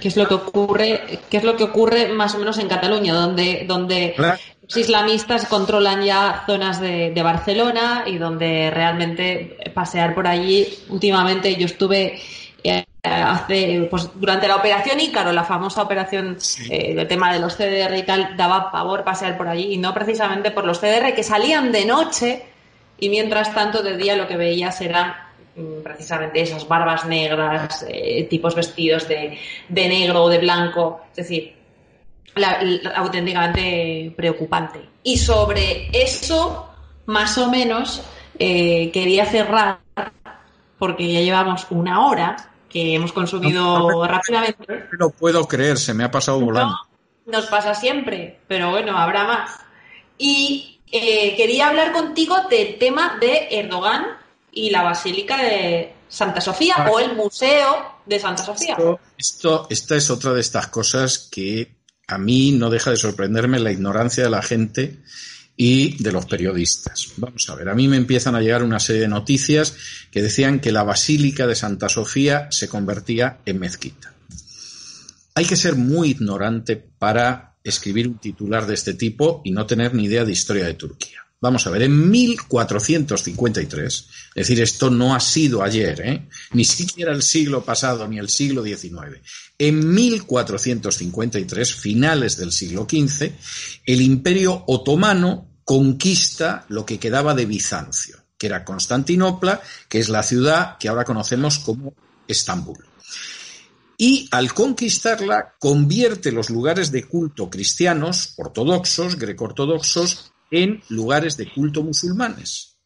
¿Qué es lo que ocurre? ¿Qué es lo que ocurre más o menos en Cataluña, donde, donde los islamistas controlan ya zonas de, de Barcelona y donde realmente pasear por allí? Últimamente yo estuve eh, hace pues durante la operación Ícaro, la famosa operación eh, del tema de los CDR y tal, daba pavor pasear por allí y no precisamente por los CDR que salían de noche y mientras tanto de día lo que veías eran precisamente esas barbas negras, eh, tipos vestidos de, de negro o de blanco, es decir, la- la- auténticamente preocupante. Y sobre eso, más o menos, eh, quería cerrar, porque ya llevamos una hora que hemos consumido rápidamente. No lo puedo creer, se me ha pasado volando. No, nos pasa siempre, pero bueno, habrá más. Y eh, quería hablar contigo del tema de Erdogan y la Basílica de Santa Sofía o el Museo de Santa Sofía. Esto, esto- esta es otra de estas cosas que a mí no deja de sorprenderme la ignorancia de la gente y de los periodistas. Vamos a ver, a mí me empiezan a llegar una serie de noticias que decían que la Basílica de Santa Sofía se convertía en mezquita. Hay que ser muy ignorante para escribir un titular de este tipo y no tener ni idea de historia de Turquía. Vamos a ver, en 1453, es decir, esto no ha sido ayer, ¿eh? ni siquiera el siglo pasado ni el siglo XIX. En 1453, finales del siglo XV, el imperio otomano conquista lo que quedaba de Bizancio, que era Constantinopla, que es la ciudad que ahora conocemos como Estambul y al conquistarla convierte los lugares de culto cristianos, ortodoxos, greco-ortodoxos, en lugares de culto musulmanes.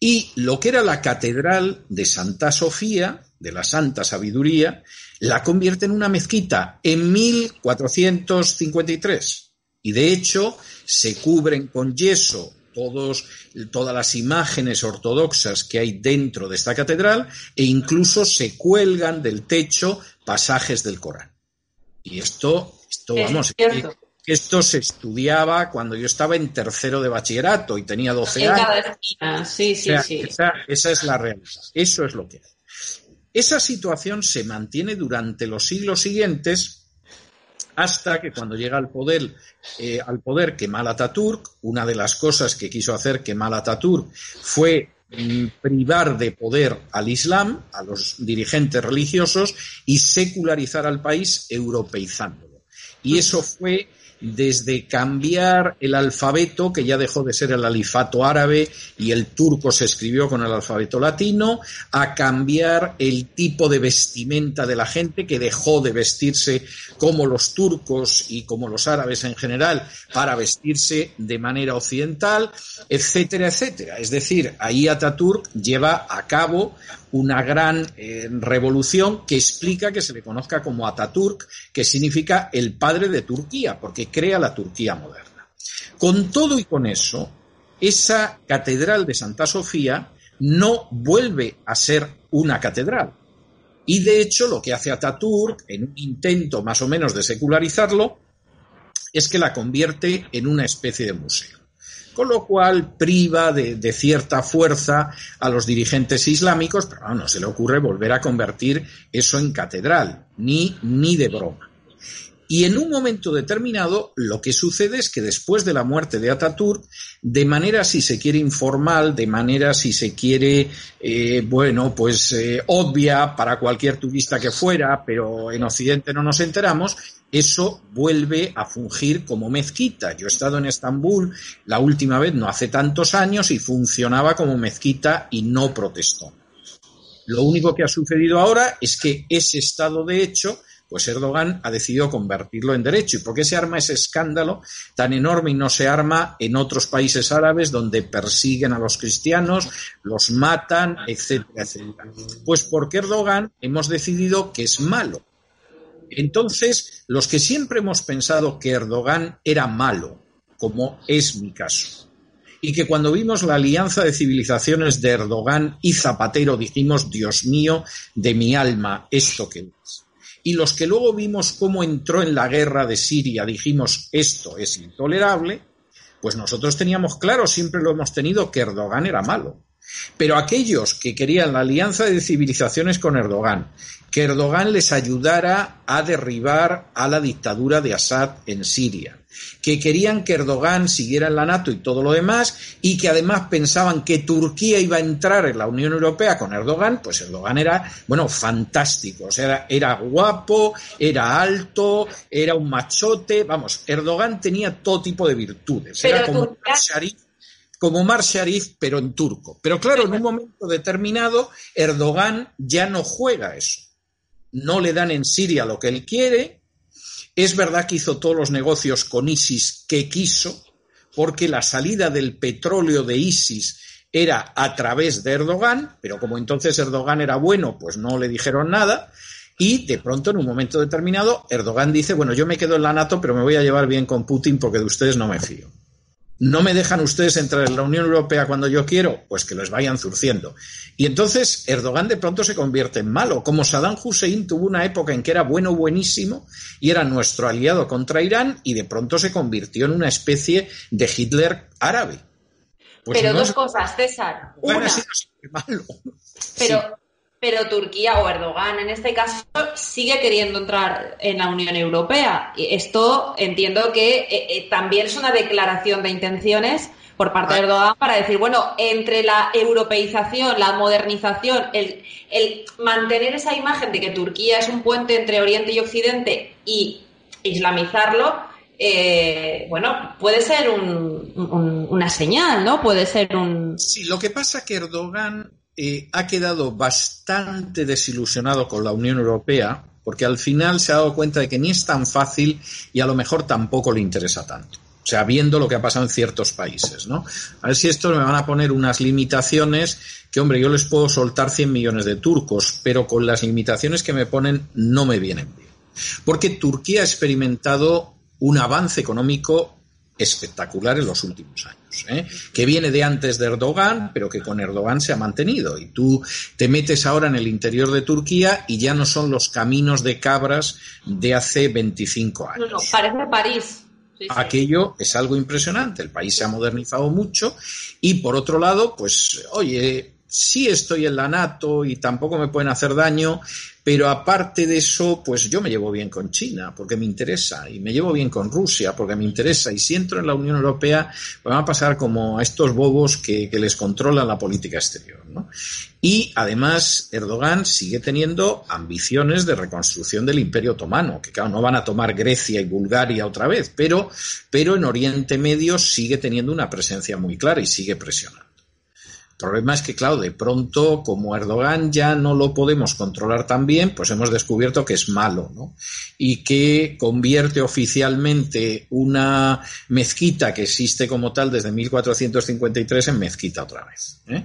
Y lo que era la catedral de Santa Sofía, de la Santa Sabiduría, la convierte en una mezquita en 1453. Y de hecho se cubren con yeso todos, todas las imágenes ortodoxas que hay dentro de esta catedral e incluso se cuelgan del techo pasajes del Corán. Y esto, esto Es vamos. Esto se estudiaba cuando yo estaba en tercero de bachillerato y tenía 12 En años. cada esquina, sí, sí, O sea, sí. Esa, esa es la realidad. Eso es lo que hay. Esa situación se mantiene durante los siglos siguientes hasta que cuando llega al poder, eh, al poder Kemal Atatürk, una de las cosas que quiso hacer Kemal Atatürk fue mm, privar de poder al Islam, a los dirigentes religiosos, y secularizar al país europeizándolo. Y eso fue desde cambiar el alfabeto, que ya dejó de ser el alifato árabe y el turco se escribió con el alfabeto latino, a cambiar el tipo de vestimenta de la gente, que dejó de vestirse como los turcos y como los árabes en general, para vestirse de manera occidental, etcétera, etcétera. Es decir, ahí Ataturk lleva a cabo una gran eh, revolución que explica que se le conozca como Ataturk, que significa el padre de Turquía, porque crea la Turquía moderna. Con todo y con eso, esa catedral de Santa Sofía no vuelve a ser una catedral. Y de hecho, lo que hace Ataturk, en un intento más o menos de secularizarlo, es que la convierte en una especie de museo con lo cual priva de, cierta fuerza a los dirigentes islámicos, pero no se le ocurre volver a convertir eso en catedral, ni, ni de broma. Y en un momento determinado, lo que sucede es que después de la muerte de Ataturk, de manera, si se quiere, informal, de manera, si se quiere, eh, bueno, pues eh, obvia para cualquier turista que fuera, pero en Occidente no nos enteramos, eso vuelve a fungir como mezquita. Yo he estado en Estambul la última vez, no hace tantos años, y funcionaba como mezquita y no protestó. Lo único que ha sucedido ahora es que ese estado de hecho pues Erdogan ha decidido convertirlo en derecho. ¿Y por qué se arma ese escándalo tan enorme y no se arma en otros países árabes donde persiguen a los cristianos, los matan, etcétera, etcétera? Pues porque Erdogan hemos decidido que es malo. Entonces, los que siempre hemos pensado que Erdogan era malo, como es mi caso, y que cuando vimos la alianza de civilizaciones de Erdogan y Zapatero dijimos, Dios mío, de mi alma, esto que es y los que luego vimos cómo entró en la guerra de Siria dijimos esto es intolerable, pues nosotros teníamos claro, siempre lo hemos tenido, que Erdogan era malo. Pero aquellos que querían la alianza de civilizaciones con Erdogan, que Erdogan les ayudara a derribar a la dictadura de Assad en Siria, que querían que Erdogan siguiera en la NATO y todo lo demás, y que además pensaban que Turquía iba a entrar en la Unión Europea con Erdogan, pues Erdogan era, bueno, fantástico. O sea, era, guapo, era alto, era un machote, vamos, Erdogan tenía todo tipo de virtudes. era como Sharif, como Mar Sharif, pero en turco. Pero claro, en un momento determinado, Erdogan ya no juega eso. No le dan en Siria lo que él quiere, es verdad que hizo todos los negocios con ISIS que quiso, porque la salida del petróleo de ISIS era a través de Erdogan, pero como entonces Erdogan era bueno, pues no le dijeron nada. Y de pronto, en un momento determinado, Erdogan dice, bueno, yo me quedo en la NATO, pero me voy a llevar bien con Putin porque de ustedes no me fío. ¿No me dejan ustedes entrar en la Unión Europea cuando yo quiero? Pues que los vayan zurciendo. Y entonces Erdogan de pronto se convierte en malo, como Saddam Hussein tuvo una época en que era bueno, buenísimo, y era nuestro aliado contra Irán, y de pronto se convirtió en una especie de Hitler árabe. Pues pero dos cosas, César. Una, malo. Pero pero Turquía o Erdogan en este caso sigue queriendo entrar en la Unión Europea. Y esto entiendo que eh, eh, también es una declaración de intenciones por parte de Erdogan para decir, bueno, entre la europeización, la modernización, el, mantener esa imagen de que Turquía es un puente entre Oriente y Occidente y islamizarlo, eh, bueno, puede ser una señal, ¿no? Puede ser un... Sí, lo que pasa que Erdogan eh, ha quedado bastante desilusionado con la Unión Europea porque al final se ha dado cuenta de que ni es tan fácil y a lo mejor tampoco le interesa tanto. O sea, viendo lo que ha pasado en ciertos países, ¿no? A ver si esto me van a poner unas limitaciones que, hombre, yo les puedo soltar 100 millones de turcos, pero con las limitaciones que me ponen no me vienen bien. Porque Turquía ha experimentado un avance económico espectacular en los últimos años, ¿eh? que viene de antes de Erdogan, pero que con Erdogan se ha mantenido. Y tú te metes ahora en el interior de Turquía y ya no son los caminos de cabras de hace 25 años. No, parece París. Aquello es algo impresionante. El país se ha modernizado mucho y por otro lado, pues, oye, sí estoy en la NATO y tampoco me pueden hacer daño, Pero aparte de eso, pues yo me llevo bien con China porque me interesa y me llevo bien con Rusia porque me interesa y si entro en la Unión Europea, pues va a pasar como a estos bobos que, les controlan la política exterior, ¿no? Y además, Erdogan sigue teniendo ambiciones de reconstrucción del Imperio Otomano, que claro, no van a tomar Grecia y Bulgaria otra vez, pero, pero en Oriente Medio sigue teniendo una presencia muy clara y sigue presionando. Problema es que, claro, de pronto, como Erdogan ya no lo podemos controlar tan bien, pues hemos descubierto que es malo, ¿no? Y que convierte oficialmente una mezquita que existe como tal desde 1453 en mezquita otra vez. ¿eh?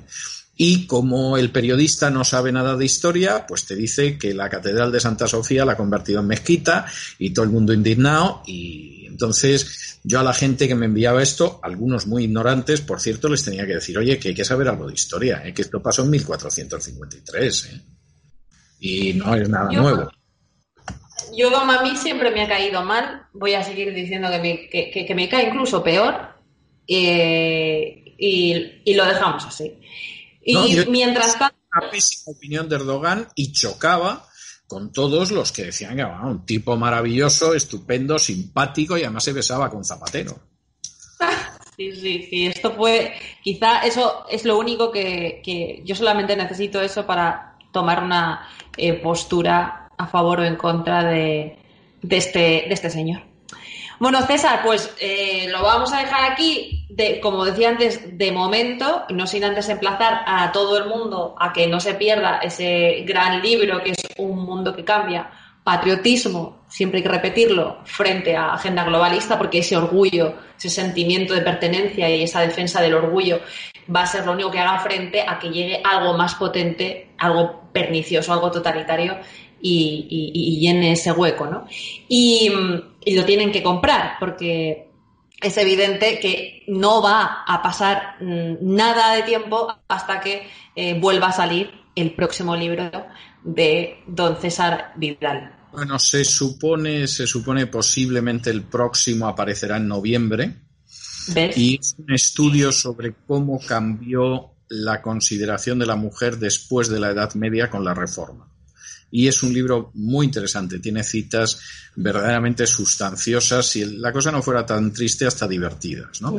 Y como el periodista no sabe nada de historia, pues te dice que la Catedral de Santa Sofía la ha convertido en mezquita y todo el mundo indignado. Y entonces yo a la gente que me enviaba esto, algunos muy ignorantes, por cierto, les tenía que decir, oye, que hay que saber algo de historia, ¿eh? que esto pasó en 1453. ¿eh? Y no es nada nuevo. Yo, a mí siempre me ha caído mal, voy a seguir diciendo que me, que, que, me cae incluso peor, eh, y, y lo dejamos así. Y mientras tanto. Una pésima opinión de Erdogan y chocaba con todos los que decían que era un tipo maravilloso, estupendo, simpático y además se besaba con Zapatero. Sí, sí, sí. Esto fue. Quizá eso es lo único que, yo solamente necesito eso para tomar una eh, postura a favor o en contra de, de, este, de este señor. Bueno, César, pues eh, lo vamos a dejar aquí, de, como decía antes, de momento, no sin antes emplazar a todo el mundo a que no se pierda ese gran libro que es Un mundo que cambia, patriotismo, siempre hay que repetirlo, frente a agenda globalista, porque ese orgullo, ese sentimiento de pertenencia y esa defensa del orgullo va a ser lo único que haga frente a que llegue algo más potente, algo pernicioso, algo totalitario y, llene ese hueco, ¿no? Y, lo tienen que comprar porque es evidente que no va a pasar mm, nada de tiempo hasta que eh, vuelva a salir el próximo libro de don César Vidal. Bueno, se supone, se supone posiblemente el próximo aparecerá en noviembre. ¿Ves? Y es un estudio sobre cómo cambió la consideración de la mujer después de la Edad Media con la Reforma y es un libro muy interesante, tiene citas verdaderamente sustanciosas, si la cosa no fuera tan triste, hasta divertidas, ¿no?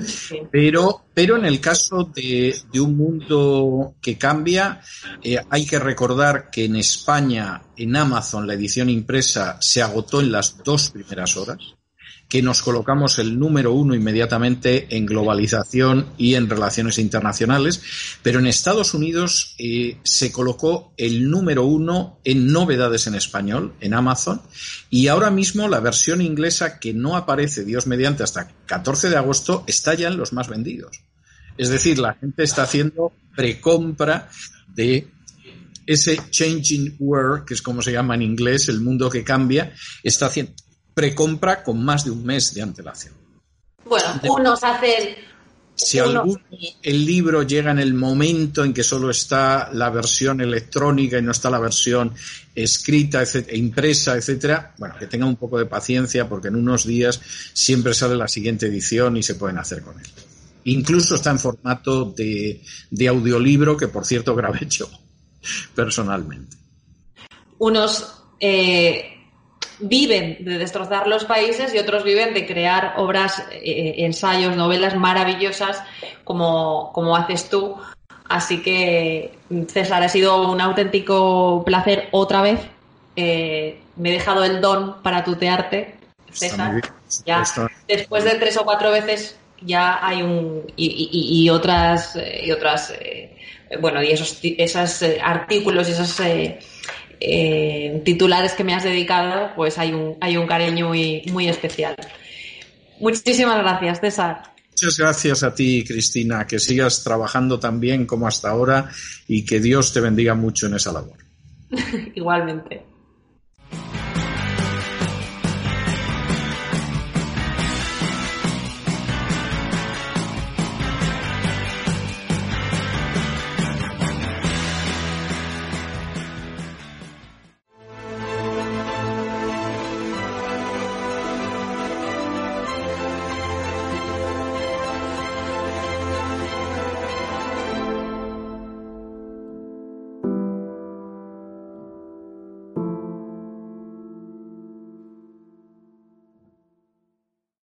Pero, pero en el caso de, un mundo que cambia, eh, hay que recordar que en España, en Amazon, la edición impresa se agotó en las dos primeras horas que nos colocamos el número uno inmediatamente en globalización y en relaciones internacionales, pero en Estados Unidos eh, se colocó el número uno en novedades en español, en Amazon, y ahora mismo la versión inglesa que no aparece, Dios mediante, hasta 14 de agosto, está ya en los más vendidos. Es decir, la gente está haciendo precompra de ese changing world, que es como se llama en inglés, el mundo que cambia, está haciendo precompra con más de un mes de antelación. Bueno, unos hacen... Si algún el libro llega en el momento en que solo está la versión electrónica y no está la versión escrita e impresa, etcétera, bueno, que tenga un poco de paciencia porque en unos días siempre sale la siguiente edición y se pueden hacer con él. Incluso está en formato de, de audiolibro que, por cierto, grabé yo personalmente. Unos eh, viven de destrozar los países y otros viven de crear obras, eh, ensayos, novelas maravillosas como, como haces tú. Así que, César, ha sido un auténtico placer otra vez. Eh, me he dejado el don para tutearte, César. Ya, después de tres o cuatro veces ya hay un y, otras y otras eh, bueno y esos esos artículos y esos eh, titulares que me has dedicado, pues hay un, hay un cariño muy, muy especial. Muchísimas gracias, César. Muchas gracias a ti, Cristina, que sigas trabajando tan bien como hasta ahora y que Dios te bendiga mucho en esa labor. Igualmente.